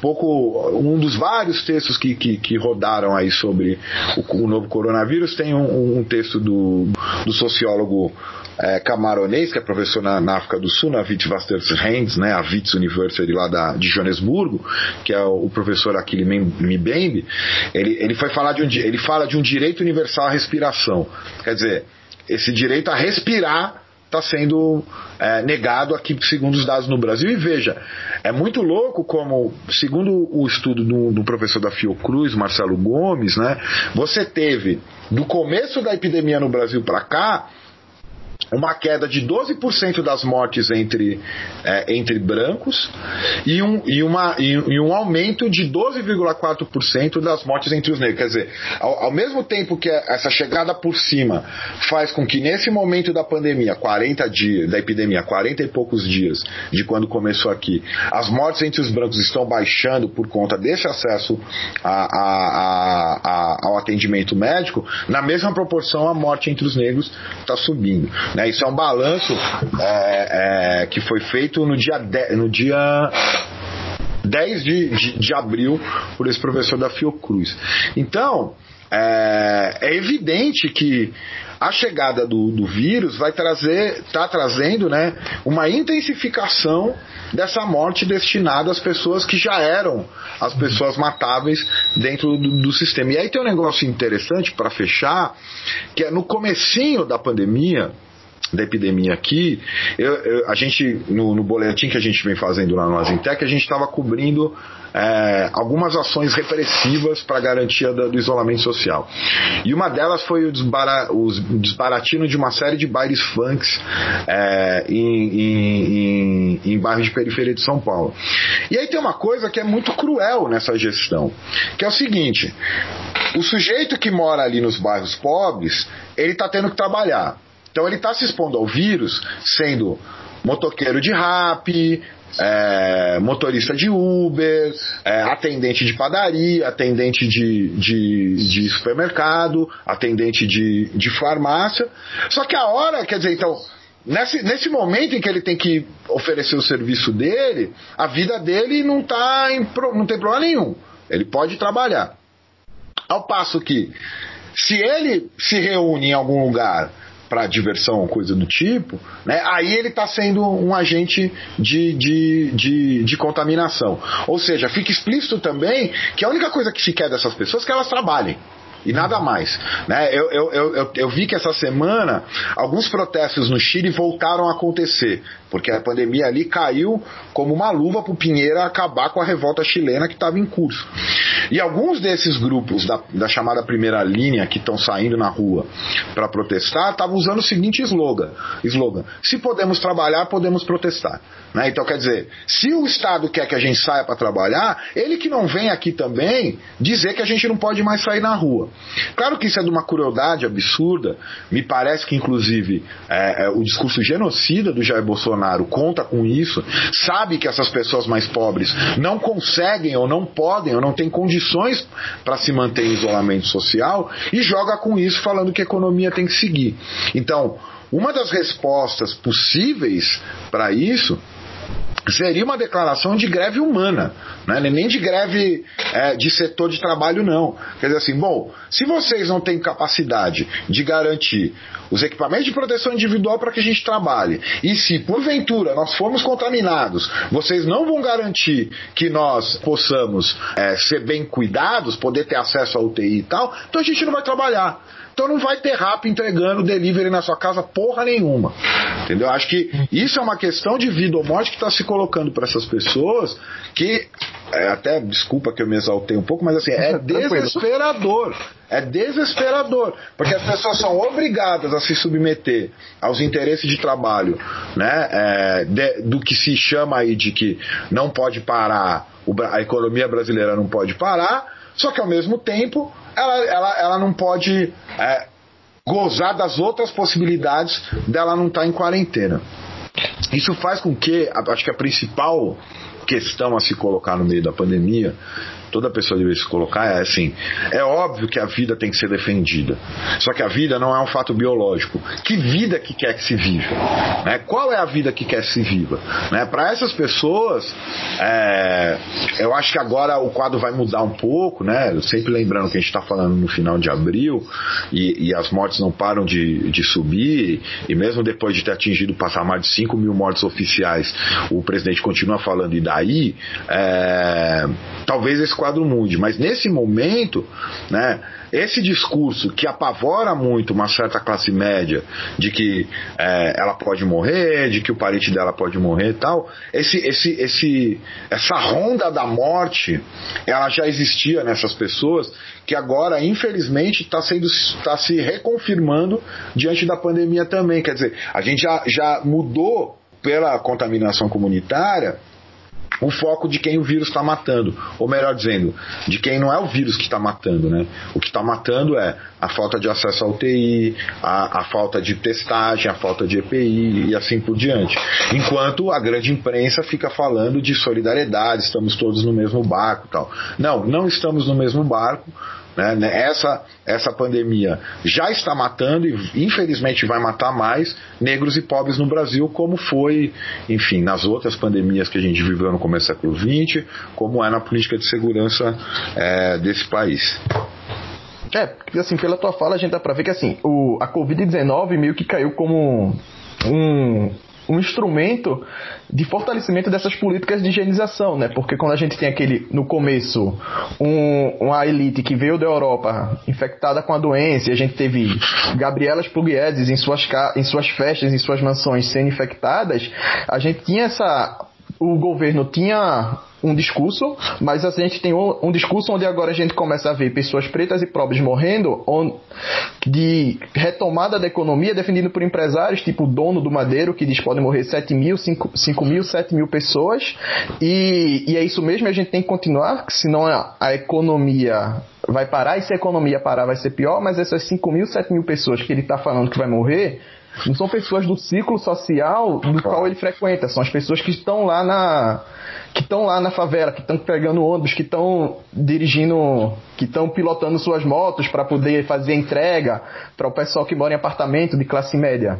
Pouco um dos vários textos que, que, que rodaram aí sobre o, o, novo coronavírus tem um, um texto do, do sociólogo é, camaronês, que é professor na, na África do Sul, na Witwatersrand, né, a Wits University lá da, de Joanesburgo, que é o, o professor Akili Mbembe, ele, ele, foi falar de um, ele fala de um direito universal à respiração. Quer dizer, esse direito a respirar está sendo é, negado aqui, segundo os dados no Brasil. E veja, é muito louco como, segundo o estudo do, do professor da Fiocruz, Marcelo Gomes, né, você teve, do começo da epidemia no Brasil para cá, uma queda de 12% das mortes entre, é, entre brancos e um, e, uma, e, e um aumento de 12,4% das mortes entre os negros. Quer dizer, ao, ao, mesmo tempo que essa chegada por cima faz com que nesse momento da pandemia, 40 dias, da epidemia, 40 e poucos dias de quando começou aqui, as mortes entre os brancos estão baixando por conta desse acesso a, a, a, ao atendimento médico, na mesma proporção a morte entre os negros está subindo. Né? Isso é um balanço é, é, que foi feito no dia, de, no dia 10 de, de, de, abril por esse professor da Fiocruz. Então, é, é evidente que a chegada do, do vírus vai trazer, está trazendo né, uma intensificação dessa morte destinada às pessoas que já eram as pessoas matáveis dentro do, do sistema. E aí tem um negócio interessante para fechar, que é no comecinho da pandemia, da epidemia aqui, eu, eu, a gente, no, no, boletim que a gente vem fazendo lá no Azintec, a gente estava cobrindo é, algumas ações repressivas para garantia da, do isolamento social. E uma delas foi o, desbara, o desbaratino de uma série de bailes funks é, em, em, em, em bairros de periferia de São Paulo. E aí tem uma coisa que é muito cruel nessa gestão, que é o seguinte: o sujeito que mora ali nos bairros pobres, ele está tendo que trabalhar. Então ele está se expondo ao vírus sendo motoqueiro de rap, é, motorista de Uber, é, atendente de padaria, atendente de, de, de supermercado, atendente de, de farmácia. Só que a hora, quer dizer, então, nesse, nesse momento em que ele tem que oferecer o serviço dele, a vida dele não, tá em, não tem problema nenhum. Ele pode trabalhar. Ao passo que, se ele se reúne em algum lugar para diversão ou coisa do tipo, né, aí ele está sendo um agente de, de, de, de, contaminação. Ou seja, fica explícito também que a única coisa que se quer dessas pessoas é que elas trabalhem e nada mais. Né? Eu, eu, eu, eu, vi que essa semana alguns protestos no Chile voltaram a acontecer, porque a pandemia ali caiu como uma luva para o Pinheira acabar com a revolta chilena que estava em curso. E alguns desses grupos da, da chamada primeira linha que estão saindo na rua para protestar estavam usando o seguinte slogan, slogan: se podemos trabalhar, podemos protestar. Né? Então, quer dizer, se o Estado quer que a gente saia para trabalhar, ele que não vem aqui também dizer que a gente não pode mais sair na rua. Claro que isso é de uma crueldade absurda, me parece que, inclusive, é, é, o discurso genocida do Jair Bolsonaro conta com isso, sabe que essas pessoas mais pobres não conseguem ou não podem ou não têm condições para se manter em isolamento social e joga com isso falando que a economia tem que seguir. Então, uma das respostas possíveis para isso seria uma declaração de greve humana, né? nem de greve é, de setor de trabalho, não. Quer dizer assim, bom, se vocês não têm capacidade de garantir os equipamentos de proteção individual para que a gente trabalhe, e se porventura nós formos contaminados, vocês não vão garantir que nós possamos é, ser bem cuidados, poder ter acesso à UTI e tal, então a gente não vai trabalhar. Então não vai ter rap entregando delivery na sua casa porra nenhuma. Entendeu? Acho que isso é uma questão de vida ou morte que está se colocando para essas pessoas que é, até desculpa que eu me exaltei um pouco, mas assim, é desesperador. É desesperador, porque as pessoas são obrigadas a se submeter aos interesses de trabalho, né? É, de, do que se chama aí de que não pode parar, a economia brasileira não pode parar, só que ao mesmo tempo ela, ela, ela não pode é, gozar das outras possibilidades dela não estar tá em quarentena. Isso faz com que, acho que a principal questão a se colocar no meio da pandemia, toda pessoa deveria se colocar é assim: é óbvio que a vida tem que ser defendida. Só que a vida não é um fato biológico. Que vida que quer que se viva? Né? Qual é a vida que quer que se viva? Né? Para essas pessoas, é, eu acho que agora o quadro vai mudar um pouco, né? Sempre lembrando que a gente está falando no final de abril e, e as mortes não param de, de, subir, e mesmo depois de ter atingido passar mais de 5 mil mortes oficiais, o presidente continua falando, e daí, é, talvez esse quadro mude. Mas nesse momento, né, esse discurso que apavora muito uma certa classe média de que é, ela pode morrer, de que o parente dela pode morrer e tal, esse, esse, esse, essa ronda da morte, ela já existia nessas pessoas que agora, infelizmente, está sendo tá se reconfirmando diante da pandemia também. Quer dizer, a gente já, já mudou pela contaminação comunitária o foco de quem o vírus está matando, ou melhor dizendo, de quem não é o vírus que está matando, né? O que está matando é a falta de acesso à UTI, a, a, falta de testagem, a falta de EPI e assim por diante. Enquanto a grande imprensa fica falando de solidariedade, estamos todos no mesmo barco, tal. Não, não estamos no mesmo barco. Né? né? Essa, essa pandemia já está matando e infelizmente vai matar mais negros e pobres no Brasil, como foi, enfim, nas outras pandemias que a gente viveu no começo do século XX, como é na política de segurança é, desse país. É, assim, pela tua fala a gente dá pra ver que assim, o, a Covid-19 meio que caiu como um, um instrumento de fortalecimento dessas políticas de higienização, né? Porque quando a gente tem aquele, no começo, um, uma elite que veio da Europa infectada com a doença, e a gente teve Gabrielas Puglieses em suas, em suas festas, em suas mansões sendo infectadas, a gente tinha essa o governo tinha um discurso, mas a gente tem um, um, discurso onde agora a gente começa a ver pessoas pretas e pobres morrendo, de retomada da economia defendido por empresários, tipo o dono do Madeiro, que diz podem morrer 7 mil, 5, 5 mil, 7 mil pessoas, e, e é isso mesmo, a gente tem que continuar, senão a, a economia vai parar, e se a economia parar vai ser pior, mas essas 5 mil, 7 mil pessoas que ele está falando que vai morrer, não são pessoas do ciclo social do qual ele frequenta, são as pessoas que estão lá na que estão lá na favela, que estão pegando ônibus, que estão dirigindo, que estão pilotando suas motos para poder fazer entrega para o pessoal que mora em apartamento de classe média.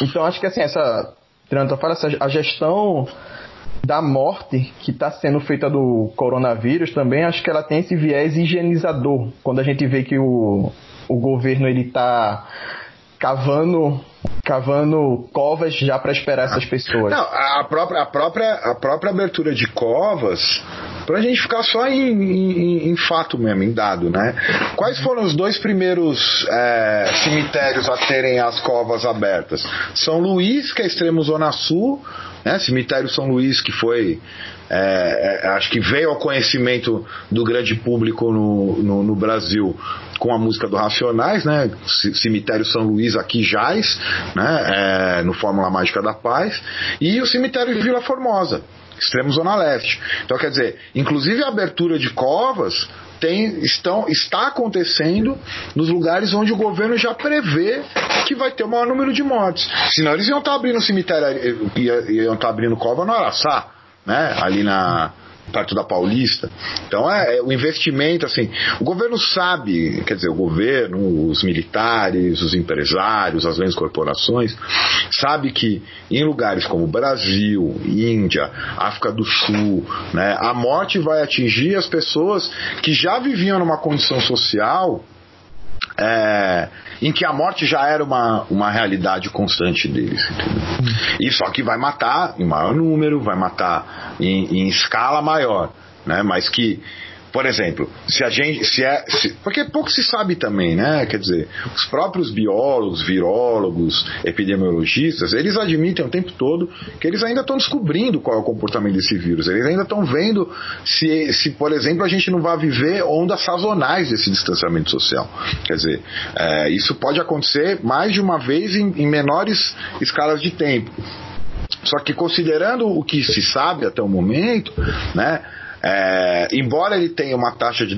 Então acho que assim essa fala essa a gestão da morte que está sendo feita do coronavírus também acho que ela tem esse viés higienizador quando a gente vê que o, o governo ele está cavando cavando covas já para esperar essas pessoas. Não, a própria, a própria, a própria abertura de covas, para a gente ficar só em, em, em, fato mesmo, em dado, né? Quais foram os dois primeiros é, cemitérios a terem as covas abertas? São Luís, que é extremo zona sul, né? Cemitério São Luís, que foi é, é, acho que veio ao conhecimento do grande público no, no, no, Brasil com a música do Racionais, né? Cemitério São Luís aqui jaz, né? É, no Fórmula Mágica da Paz, e o cemitério de Vila Formosa, extremo Zona Leste. Então, quer dizer, inclusive a abertura de covas tem, estão, está acontecendo nos lugares onde o governo já prevê que vai ter o maior número de mortes. Senão eles iam estar abrindo cemitério, iam estar abrindo cova no Araçá né? Ali na perto da Paulista. Então é, é, o investimento assim. O governo sabe, quer dizer, o governo, os militares, os empresários, as grandes corporações, sabe que em lugares como Brasil, Índia, África do Sul, né, a morte vai atingir as pessoas que já viviam numa condição social é, em que a morte já era uma, uma realidade constante deles. E só que vai matar em maior número, vai matar em, em escala maior, né? mas que por exemplo, se a gente. Se é, se, porque pouco se sabe também, né? Quer dizer, os próprios biólogos, virólogos, epidemiologistas, eles admitem o tempo todo que eles ainda estão descobrindo qual é o comportamento desse vírus. Eles ainda estão vendo se, se, por exemplo, a gente não vai viver ondas sazonais desse distanciamento social. Quer dizer, é, isso pode acontecer mais de uma vez em, em menores escalas de tempo. Só que considerando o que se sabe até o momento, né? É, embora ele tenha uma taxa de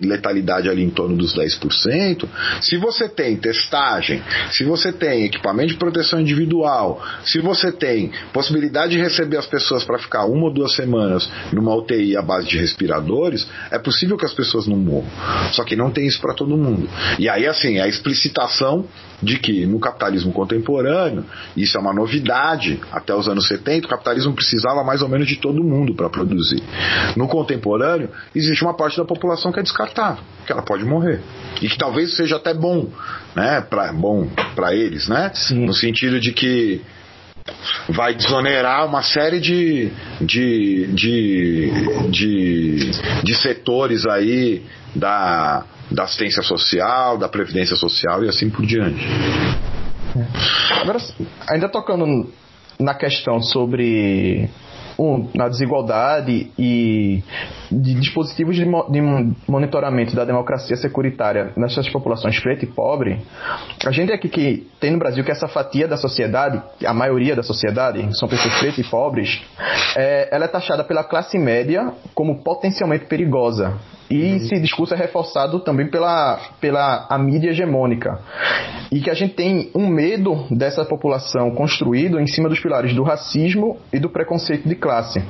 letalidade ali em torno dos 10%, se você tem testagem, se você tem equipamento de proteção individual, se você tem possibilidade de receber as pessoas para ficar uma ou duas semanas numa UTI à base de respiradores, é possível que as pessoas não morram. Só que não tem isso para todo mundo. E aí, assim, a explicitação de que no capitalismo contemporâneo, isso é uma novidade, até os anos 70, o capitalismo precisava mais ou menos de todo mundo para produzir. No contemporâneo, existe uma parte da população que é descartável, que ela pode morrer. E que talvez seja até bom, né? Pra, bom para eles, né? Sim. No sentido de que vai desonerar uma série de, de, de, de, de setores aí da, da assistência social, da previdência social e assim por diante. Agora, ainda tocando na questão sobre um, na desigualdade e de dispositivos de, mo de, monitoramento da democracia securitária nessas populações preta e pobre, a gente aqui que tem no Brasil que essa fatia da sociedade, a maioria da sociedade, são pessoas pretas e pobres, é, ela é taxada pela classe média como potencialmente perigosa. E uhum. esse discurso é reforçado também pela, pela a mídia hegemônica. E que a gente tem um medo dessa população construído em cima dos pilares do racismo e do preconceito de classe.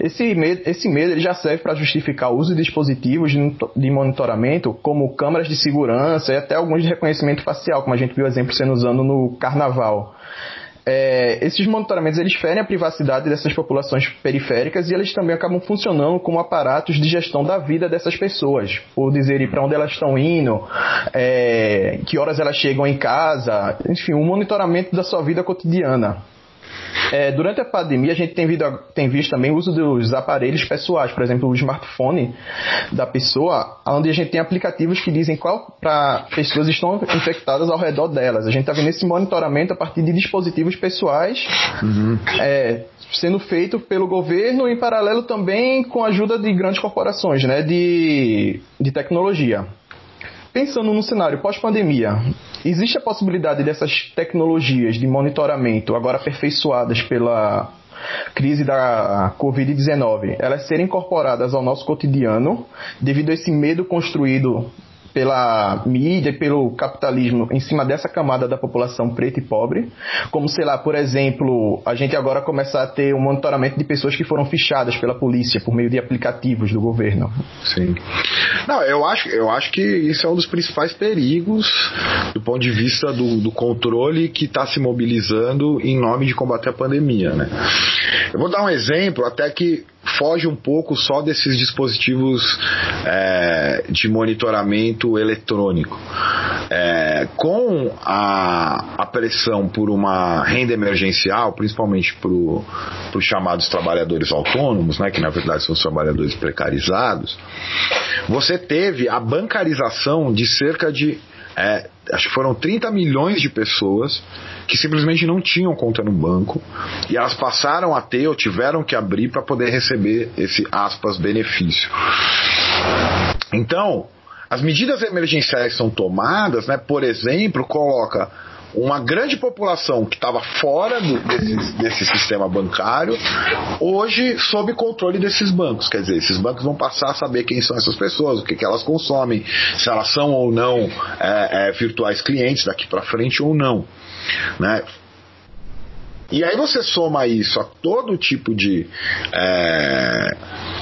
Esse medo, esse medo ele já serve para justificar o uso de dispositivos de monitoramento, como câmeras de segurança e até alguns de reconhecimento facial, como a gente viu exemplo sendo usado no carnaval é, esses monitoramentos eles ferem a privacidade dessas populações periféricas e eles também acabam funcionando como aparatos de gestão da vida dessas pessoas, por dizer para onde elas estão indo, é, que horas elas chegam em casa, enfim, um monitoramento da sua vida cotidiana. É, durante a pandemia, a gente tem, visto, tem visto também o uso dos aparelhos pessoais, por exemplo, o smartphone da pessoa, onde a gente tem aplicativos que dizem qual para pessoas estão infectadas ao redor delas. A gente está vendo esse monitoramento a partir de dispositivos pessoais uhum. é, sendo feito pelo governo em paralelo também com a ajuda de grandes corporações né, de, de tecnologia. Pensando no cenário pós-pandemia, existe a possibilidade dessas tecnologias de monitoramento, agora aperfeiçoadas pela crise da Covid-19, elas serem incorporadas ao nosso cotidiano devido a esse medo construído pela mídia e pelo capitalismo em cima dessa camada da população preta e pobre, como sei lá, por exemplo, a gente agora começar a ter um monitoramento de pessoas que foram fichadas pela polícia por meio de aplicativos do governo. Sim. Não, eu acho, eu acho que isso é um dos principais perigos do ponto de vista do, do controle que está se mobilizando em nome de combater a pandemia, né? Eu vou dar um exemplo até que foge um pouco só desses dispositivos é, de monitoramento eletrônico. É, com a, a, pressão por uma renda emergencial, principalmente para os chamados trabalhadores autônomos, né, que na verdade são os trabalhadores precarizados, você teve a bancarização de cerca de é, acho que foram 30 milhões de pessoas que simplesmente não tinham conta no banco e elas passaram a ter ou tiveram que abrir para poder receber esse aspas benefício. Então, as medidas emergenciais são tomadas, né, por exemplo, coloca uma grande população que estava fora do, desse, desse, sistema bancário, hoje sob controle desses bancos. Quer dizer, esses bancos vão passar a saber quem são essas pessoas, o que, que elas consomem, se elas são ou não é, é, virtuais clientes daqui para frente ou não. Né? E aí você soma isso a todo tipo de é,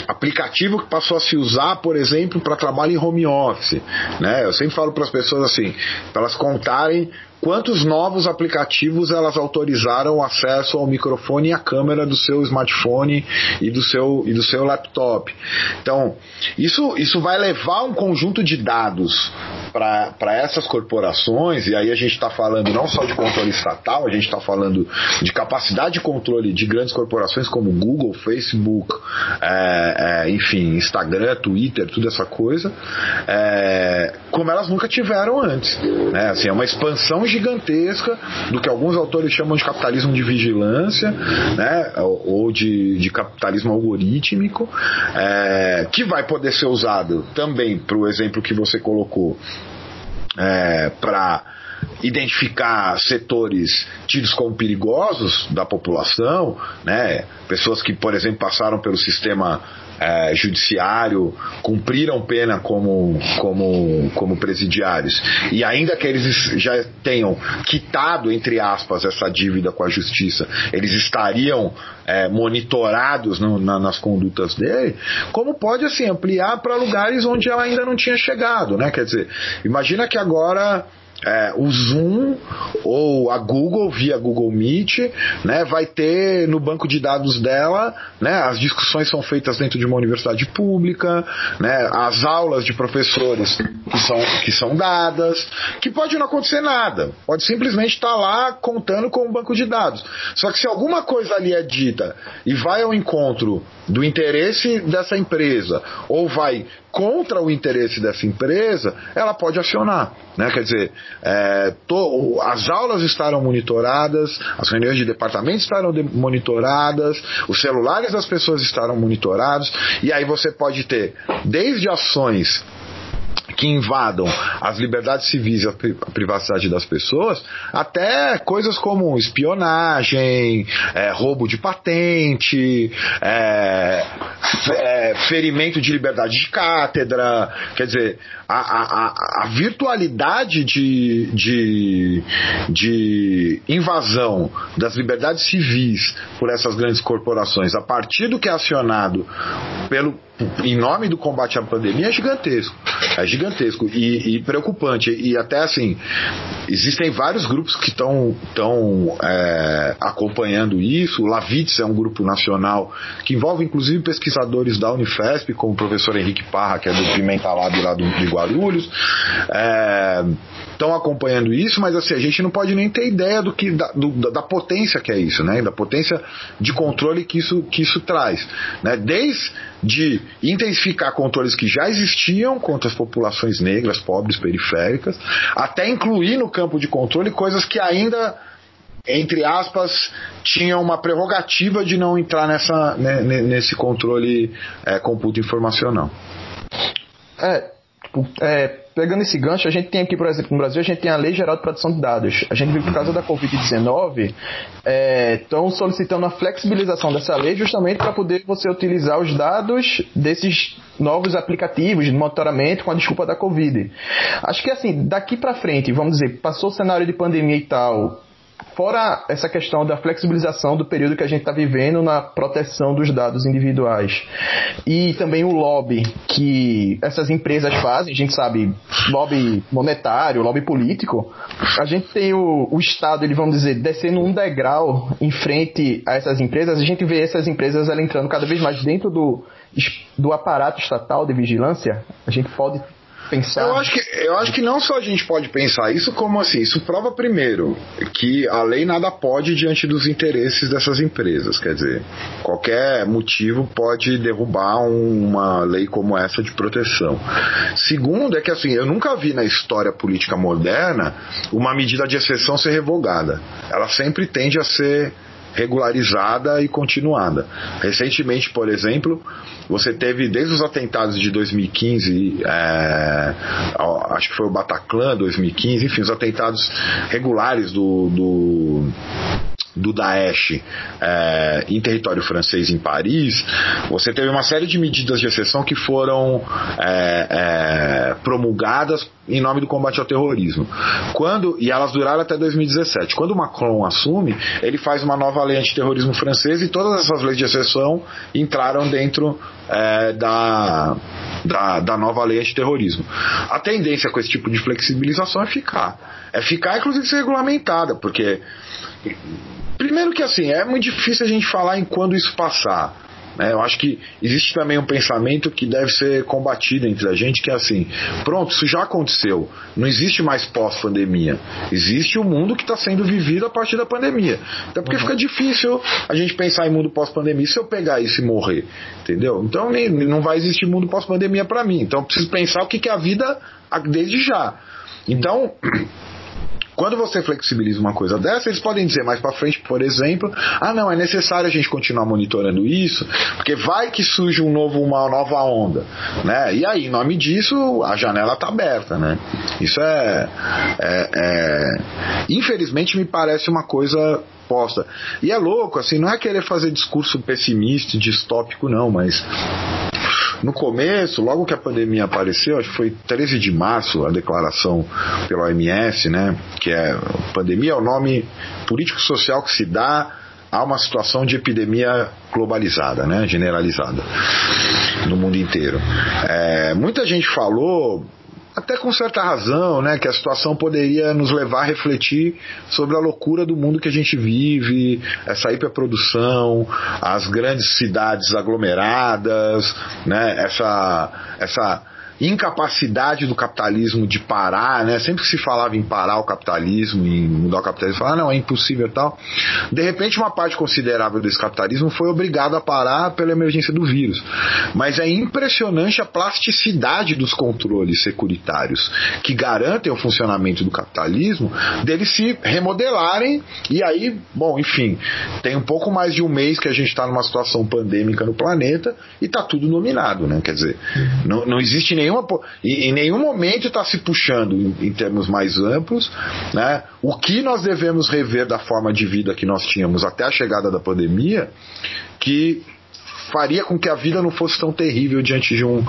aplicativo que passou a se usar, por exemplo, para trabalho em home office. Né? Eu sempre falo para as pessoas assim, para elas contarem quantos novos aplicativos elas autorizaram acesso ao microfone e à câmera do seu smartphone e do seu, e do seu laptop. Então, isso, isso vai levar um conjunto de dados para essas corporações, e aí a gente está falando não só de controle estatal, a gente está falando de capacidade de controle de grandes corporações como Google, Facebook, é, é, enfim, Instagram, Twitter, tudo essa coisa, é, como elas nunca tiveram antes. Né? Assim, é uma expansão gigantesca do que alguns autores chamam de capitalismo de vigilância, né, ou de, de capitalismo algorítmico, é, que vai poder ser usado também para o exemplo que você colocou, é, para identificar setores tidos como perigosos da população, né? pessoas que, por exemplo, passaram pelo sistema é, judiciário, cumpriram pena como, como, como presidiários, e ainda que eles já tenham quitado, entre aspas, essa dívida com a justiça, eles estariam é, monitorados no, na, nas condutas dele, como pode assim ampliar para lugares onde ela ainda não tinha chegado, né? Quer dizer, imagina que agora é, o Zoom ou a Google via Google Meet, né, vai ter no banco de dados dela, né, as discussões são feitas dentro de uma universidade pública, né, as aulas de professores que são, que são dadas, que pode não acontecer nada, pode simplesmente estar tá lá contando com o banco de dados. Só que se alguma coisa ali é dita e vai ao encontro do interesse dessa empresa ou vai contra o interesse dessa empresa, ela pode acionar. Né? Quer dizer, é, to, as aulas estarão monitoradas, as reuniões de departamento estarão de, monitoradas, os celulares das pessoas estarão monitorados, e aí você pode ter desde ações que invadam as liberdades civis e a privacidade das pessoas, até coisas como espionagem, é, roubo de patente, é, é, ferimento de liberdade de cátedra, quer dizer, a, a, a virtualidade de, de, de invasão das liberdades civis por essas grandes corporações, a partir do que é acionado pelo, em nome do combate à pandemia, é gigantesco. É gigantesco e, e preocupante. E até assim, existem vários grupos que estão é, acompanhando isso. O Lavitz é um grupo nacional que envolve inclusive pesquisadores da Unifesp, como o professor Henrique Parra, que é do Pimenta Lab lá do, Guarulhos. Estão é, acompanhando isso, mas assim, a gente não pode nem ter ideia do que da, do, da potência que é isso, né? Da potência de controle que isso, que isso traz. Né? Desde intensificar controles que já existiam contra as populações negras, pobres, periféricas, até incluir no campo de controle coisas que ainda entre aspas, tinham uma prerrogativa de não entrar nessa, né, nesse controle é, computo informacional. É, é, pegando esse gancho, a gente tem aqui, por exemplo, no Brasil, a gente tem a Lei Geral de Proteção de Dados. A gente viu por causa da Covid-19, estão é, solicitando a flexibilização dessa lei justamente para poder você utilizar os dados desses novos aplicativos de monitoramento com a desculpa da Covid. Acho que assim, daqui para frente, vamos dizer, passou o cenário de pandemia e tal, fora essa questão da flexibilização do período que a gente está vivendo na proteção dos dados individuais. E também o lobby que essas empresas fazem, a gente sabe, lobby monetário, lobby político, a gente tem o, o Estado, ele vamos dizer, descendo um degrau em frente a essas empresas, a gente vê essas empresas entrando cada vez mais dentro do, do aparato estatal de vigilância, a gente pode pensar. Eu acho, que, eu acho que não só a gente pode pensar isso, como assim, isso prova primeiro que a lei nada pode diante dos interesses dessas empresas. Quer dizer, qualquer motivo pode derrubar uma lei como essa de proteção. Segundo, é que assim, eu nunca vi na história política moderna uma medida de exceção ser revogada. Ela sempre tende a ser regularizada e continuada. Recentemente, por exemplo, você teve desde os atentados de 2015, é, acho que foi o Bataclan 2015, enfim, os atentados regulares do, do do Daesh é, em território francês em Paris, você teve uma série de medidas de exceção que foram é, é, promulgadas em nome do combate ao terrorismo. Quando e elas duraram até 2017. Quando Macron assume, ele faz uma nova lei antiterrorismo francesa e todas essas leis de exceção entraram dentro é, da, da, da nova lei antiterrorismo. A tendência com esse tipo de flexibilização é ficar. É ficar, inclusive, ser regulamentada, porque Primeiro que assim, é muito difícil a gente falar em quando isso passar. Né? Eu acho que existe também um pensamento que deve ser combatido entre a gente, que é assim, pronto, isso já aconteceu. Não existe mais pós-pandemia. Existe o mundo que está sendo vivido a partir da pandemia. Então porque uhum. fica difícil a gente pensar em mundo pós-pandemia se eu pegar isso e morrer. Entendeu? Então nem, não vai existir mundo pós-pandemia para mim. Então eu preciso pensar o que, que é a vida desde já. Então Quando você flexibiliza uma coisa dessa, eles podem dizer mais para frente, por exemplo, ah não, é necessário a gente continuar monitorando isso, porque vai que surge um novo, uma nova onda, né? E aí, em nome disso, a janela está aberta, né? Isso é, é, é, infelizmente me parece uma coisa posta. E é louco, assim, não é querer fazer discurso pessimista, distópico, não, mas no começo, logo que a pandemia apareceu, acho que foi 13 de março a declaração pela OMS, né, que é pandemia é o nome político-social que se dá a uma situação de epidemia globalizada, né, generalizada no mundo inteiro. É, muita gente falou até com certa razão, né, que a situação poderia nos levar a refletir sobre a loucura do mundo que a gente vive, essa hiperprodução, as grandes cidades aglomeradas, né, essa, essa incapacidade do capitalismo de parar, né? Sempre que se falava em parar o capitalismo, em mudar o capitalismo, falava, ah, não, é impossível e tal. De repente, uma parte considerável desse capitalismo foi obrigada a parar pela emergência do vírus. Mas é impressionante a plasticidade dos controles securitários que garantem o funcionamento do capitalismo, deles se remodelarem e aí, bom, enfim, tem um pouco mais de um mês que a gente está numa situação pandêmica no planeta e está tudo dominado, né? Quer dizer, não, não existe nenhum nenhuma, em nenhum momento está se puxando em, em, termos mais amplos, né? O que nós devemos rever da forma de vida que nós tínhamos até a chegada da pandemia, que faria com que a vida não fosse tão terrível diante de, um,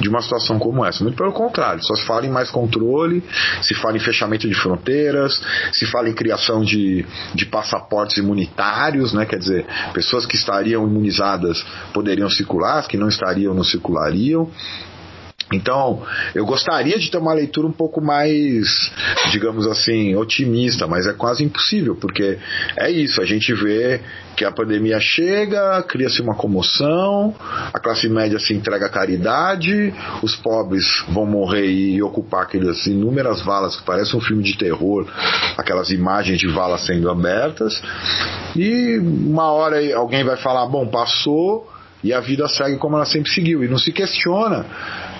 de uma situação como essa. Muito pelo contrário, só se fala em mais controle, se fala em fechamento de fronteiras, se fala em criação de, de passaportes imunitários, né? quer dizer, pessoas que estariam imunizadas poderiam circular, as que não estariam não circulariam. Então, eu gostaria de ter uma leitura um pouco mais, digamos assim, otimista, mas é quase impossível, porque é isso, a gente vê que a pandemia chega, cria-se uma comoção, a classe média se entrega à caridade, os pobres vão morrer e ocupar aquelas inúmeras valas que parecem um filme de terror, aquelas imagens de valas sendo abertas, e uma hora alguém vai falar, bom, passou, e a vida segue como ela sempre seguiu e não se questiona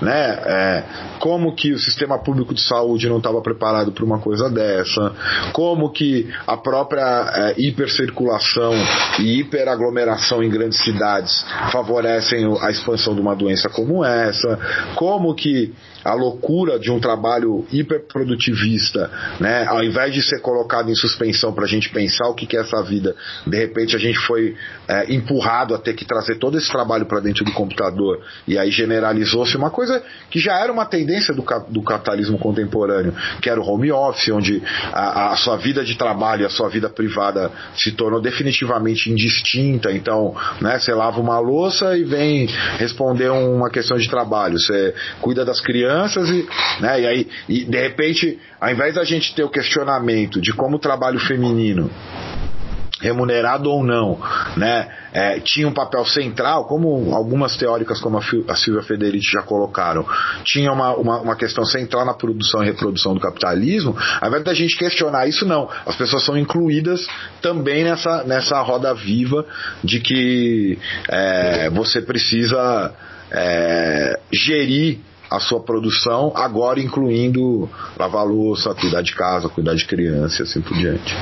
né? É, como que o sistema público de saúde não estava preparado para uma coisa dessa? Como que a própria é, hipercirculação e hiperaglomeração em grandes cidades favorecem a expansão de uma doença como essa? Como que a loucura de um trabalho hiperprodutivista, né, ao invés de ser colocado em suspensão para a gente pensar o que, que é essa vida, de repente a gente foi é, empurrado a ter que trazer todo esse trabalho para dentro do computador e aí generalizou-se uma coisa que já era uma tendência do, do capitalismo contemporâneo, que era o home office, onde a, a sua vida de trabalho e a sua vida privada se tornou definitivamente indistinta. Então, né, você lava uma louça e vem responder uma questão de trabalho. Você cuida das crianças crianças e, né, e aí, e de repente, ao invés da gente ter o questionamento de como o trabalho feminino remunerado ou não, né, é, tinha um papel central, como algumas teóricas como a, Silvia Federici já colocaram, tinha uma, uma, uma, questão central na produção e reprodução do capitalismo, ao invés da gente questionar isso, não. As pessoas são incluídas também nessa, nessa roda viva de que é, você precisa é, gerir a sua produção, agora incluindo lavar louça, cuidar de casa, cuidar de criança e assim por diante.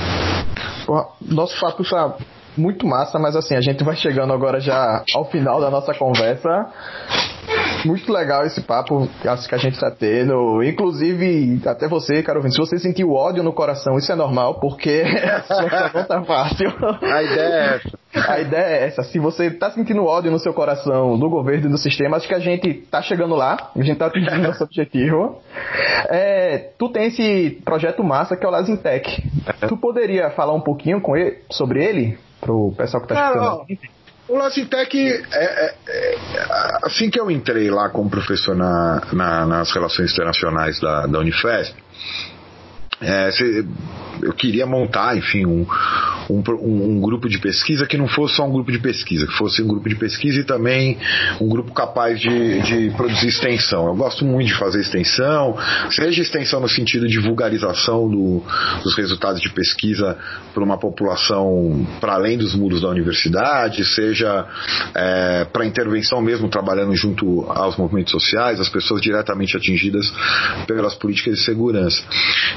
Nosso papo está muito massa, mas assim, a gente vai chegando agora já ao final da nossa conversa. Muito legal esse papo que a gente está tendo. Inclusive, até você, caro ouvinte, se você sentiu ódio no coração, isso é normal, porque a sua não tá fácil. A ideia é essa. A ideia é essa. Se você está sentindo ódio no seu coração do governo e do sistema, acho que a gente está chegando lá. A gente está atingindo nosso objetivo. É, tu tem esse projeto massa que é o Lazintec. É. Tu poderia falar um pouquinho com ele, sobre ele? Pro pessoal que está escutando. O Lacitec, é, é, é, assim que eu entrei lá como professor na, na, nas relações internacionais da, da Unifesp, é, eu queria montar, enfim, um, um, um, grupo de pesquisa que não fosse só um grupo de pesquisa, que fosse um grupo de pesquisa e também um grupo capaz de, de produzir extensão. Eu gosto muito de fazer extensão, seja extensão no sentido de vulgarização do, dos resultados de pesquisa para uma população para além dos muros da universidade, seja é, para intervenção mesmo trabalhando junto aos movimentos sociais, as pessoas diretamente atingidas pelas políticas de segurança.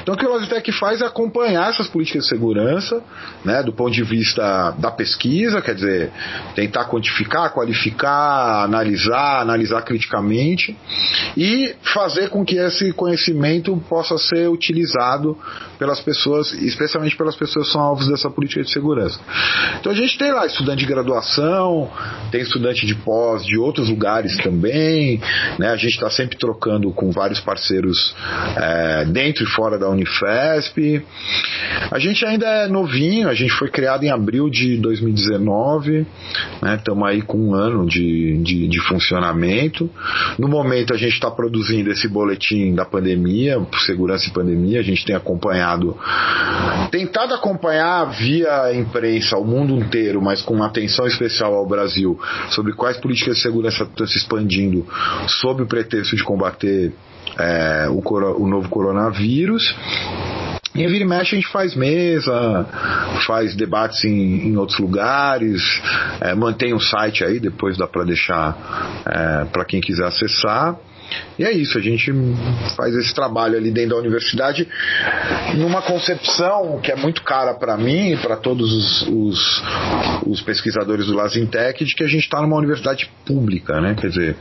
Então o que o Logitech faz é acompanhar essas políticas de segurança, né, do ponto de vista da pesquisa, quer dizer, tentar quantificar, qualificar, analisar, analisar criticamente e fazer com que esse conhecimento possa ser utilizado pelas pessoas, especialmente pelas pessoas que são alvos dessa política de segurança. Então a gente tem lá estudante de graduação, tem estudante de pós de outros lugares também, né? A gente está sempre trocando com vários parceiros é, dentro e fora da Unifesp. A gente ainda é novinho, a gente foi criado em abril de 2019, estamos né? aí com um ano de, de, de funcionamento. No momento a gente está produzindo esse boletim da pandemia, segurança e pandemia, a gente tem acompanhado, tentado acompanhar via imprensa o mundo inteiro, mas com atenção especial ao Brasil, sobre quais políticas de segurança estão se expandindo sob o pretexto de combater é, o, o novo coronavírus. E vira e mexe a gente faz mesa, faz debates em, em outros lugares, é, mantém o um site aí, depois dá para deixar é, para quem quiser acessar. E é isso, a gente faz esse trabalho ali dentro da universidade numa concepção que é muito cara para mim e para todos os, os, os, pesquisadores do Lazintec de que a gente está numa universidade pública, né? Quer dizer,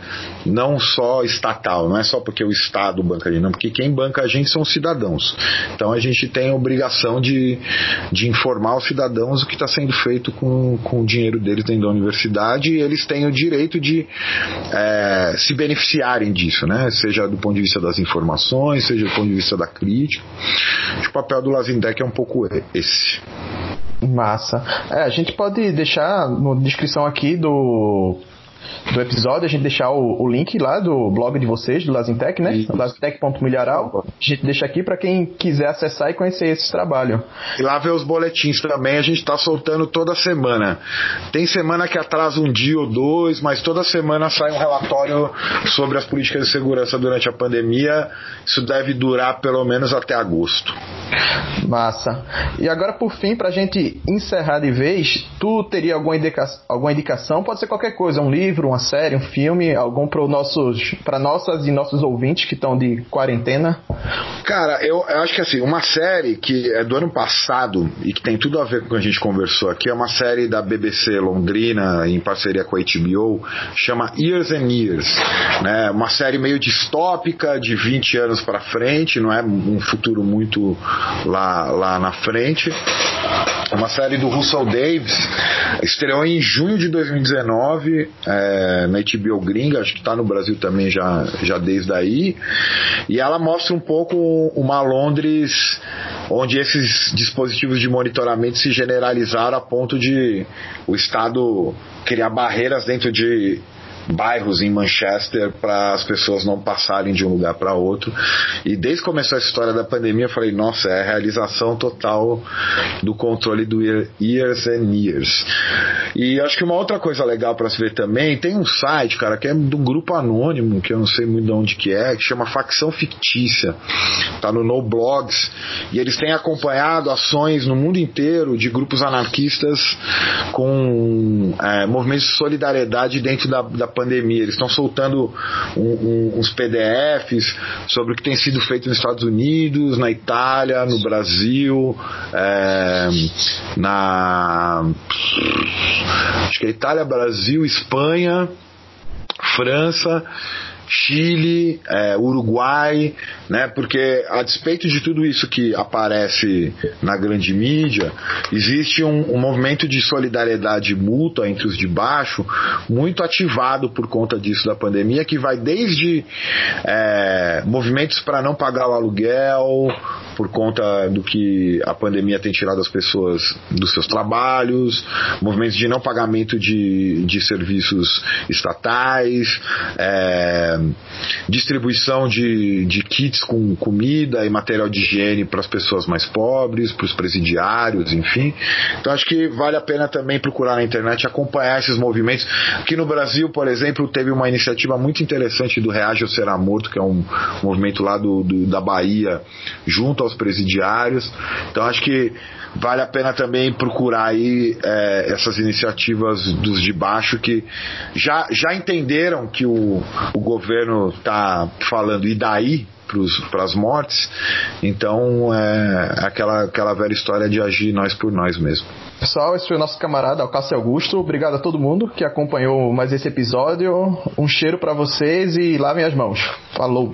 não só estatal, não é só porque o Estado banca a gente, não, porque quem banca a gente são os cidadãos. Então a gente tem a obrigação de, de informar os cidadãos o que está sendo feito com, com o dinheiro deles dentro da universidade e eles têm o direito de é, se beneficiarem disso, né? Seja do ponto de vista das informações, seja do ponto de vista da crítica. O papel do Lazindec é um pouco esse. Massa. É, a gente pode deixar na descrição aqui do do episódio, a gente deixar o, o, link lá do blog de vocês, do Lazintec, né? Lazintec.milharal. A gente deixa aqui para quem quiser acessar e conhecer esse trabalho. E lá ver os boletins também, a gente está soltando toda semana. Tem semana que atrasa um dia ou dois, mas toda semana sai um relatório sobre as políticas de segurança durante a pandemia. Isso deve durar pelo menos até agosto. Massa. E agora, por fim, para a gente encerrar de vez, tu teria alguma, indica alguma indicação? Pode ser qualquer coisa, um livro, uma série, um filme, algum para nossos, para nossas e nossos ouvintes que estão de quarentena? Cara, eu, eu, acho que assim, uma série que é do ano passado e que tem tudo a ver com o que a gente conversou aqui, é uma série da BBC Londrina em parceria com a HBO, chama Years and Years, né? Uma série meio distópica de 20 anos para frente, não é um futuro muito lá, lá na frente. Uma série do Russell Davis, estreou em junho de 2019 é, na HBO gringa, acho que está no Brasil também já, já desde aí. E ela mostra um pouco uma Londres onde esses dispositivos de monitoramento se generalizaram a ponto de o Estado criar barreiras dentro de bairros em Manchester para as pessoas não passarem de um lugar para outro. E desde que começou a história da pandemia, eu falei, nossa, é a realização total do controle do Years and Years. E acho que uma outra coisa legal para se ver também, tem um site, cara, que é de um grupo anônimo, que eu não sei muito de onde que é, que chama Facção Fictícia. Tá no No Blogs. E eles têm acompanhado ações no mundo inteiro de grupos anarquistas com é, movimentos de solidariedade dentro da, da pandemia. Eles estão soltando um, um, uns PDFs sobre o que tem sido feito nos Estados Unidos, na Itália, no Brasil, é, na. Acho que é Itália, Brasil, Espanha, França Chile, é, Uruguai, né? Porque a despeito de tudo isso que aparece na grande mídia, existe um, um movimento de solidariedade mútua entre os de baixo muito ativado por conta disso da pandemia, que vai desde é, movimentos para não pagar o aluguel, por conta do que a pandemia tem tirado as pessoas dos seus trabalhos, movimentos de não pagamento de, de serviços estatais, é, distribuição de, de kits com comida e material de higiene para as pessoas mais pobres, para os presidiários, enfim. Então acho que vale a pena também procurar na internet acompanhar esses movimentos. Aqui no Brasil, por exemplo, teve uma iniciativa muito interessante do Reage ou Será Morto, que é um movimento lá do, do da Bahia, junto aos presidiários. Então acho que vale a pena também procurar aí é, essas iniciativas dos de baixo que já, já entenderam que o, o governo está falando e daí para as mortes. Então é aquela, aquela velha história de agir nós por nós mesmo. Pessoal, esse foi o nosso camarada Alcácio Augusto. Obrigado a todo mundo que acompanhou mais esse episódio. Um cheiro para vocês e lavem as mãos. Falou!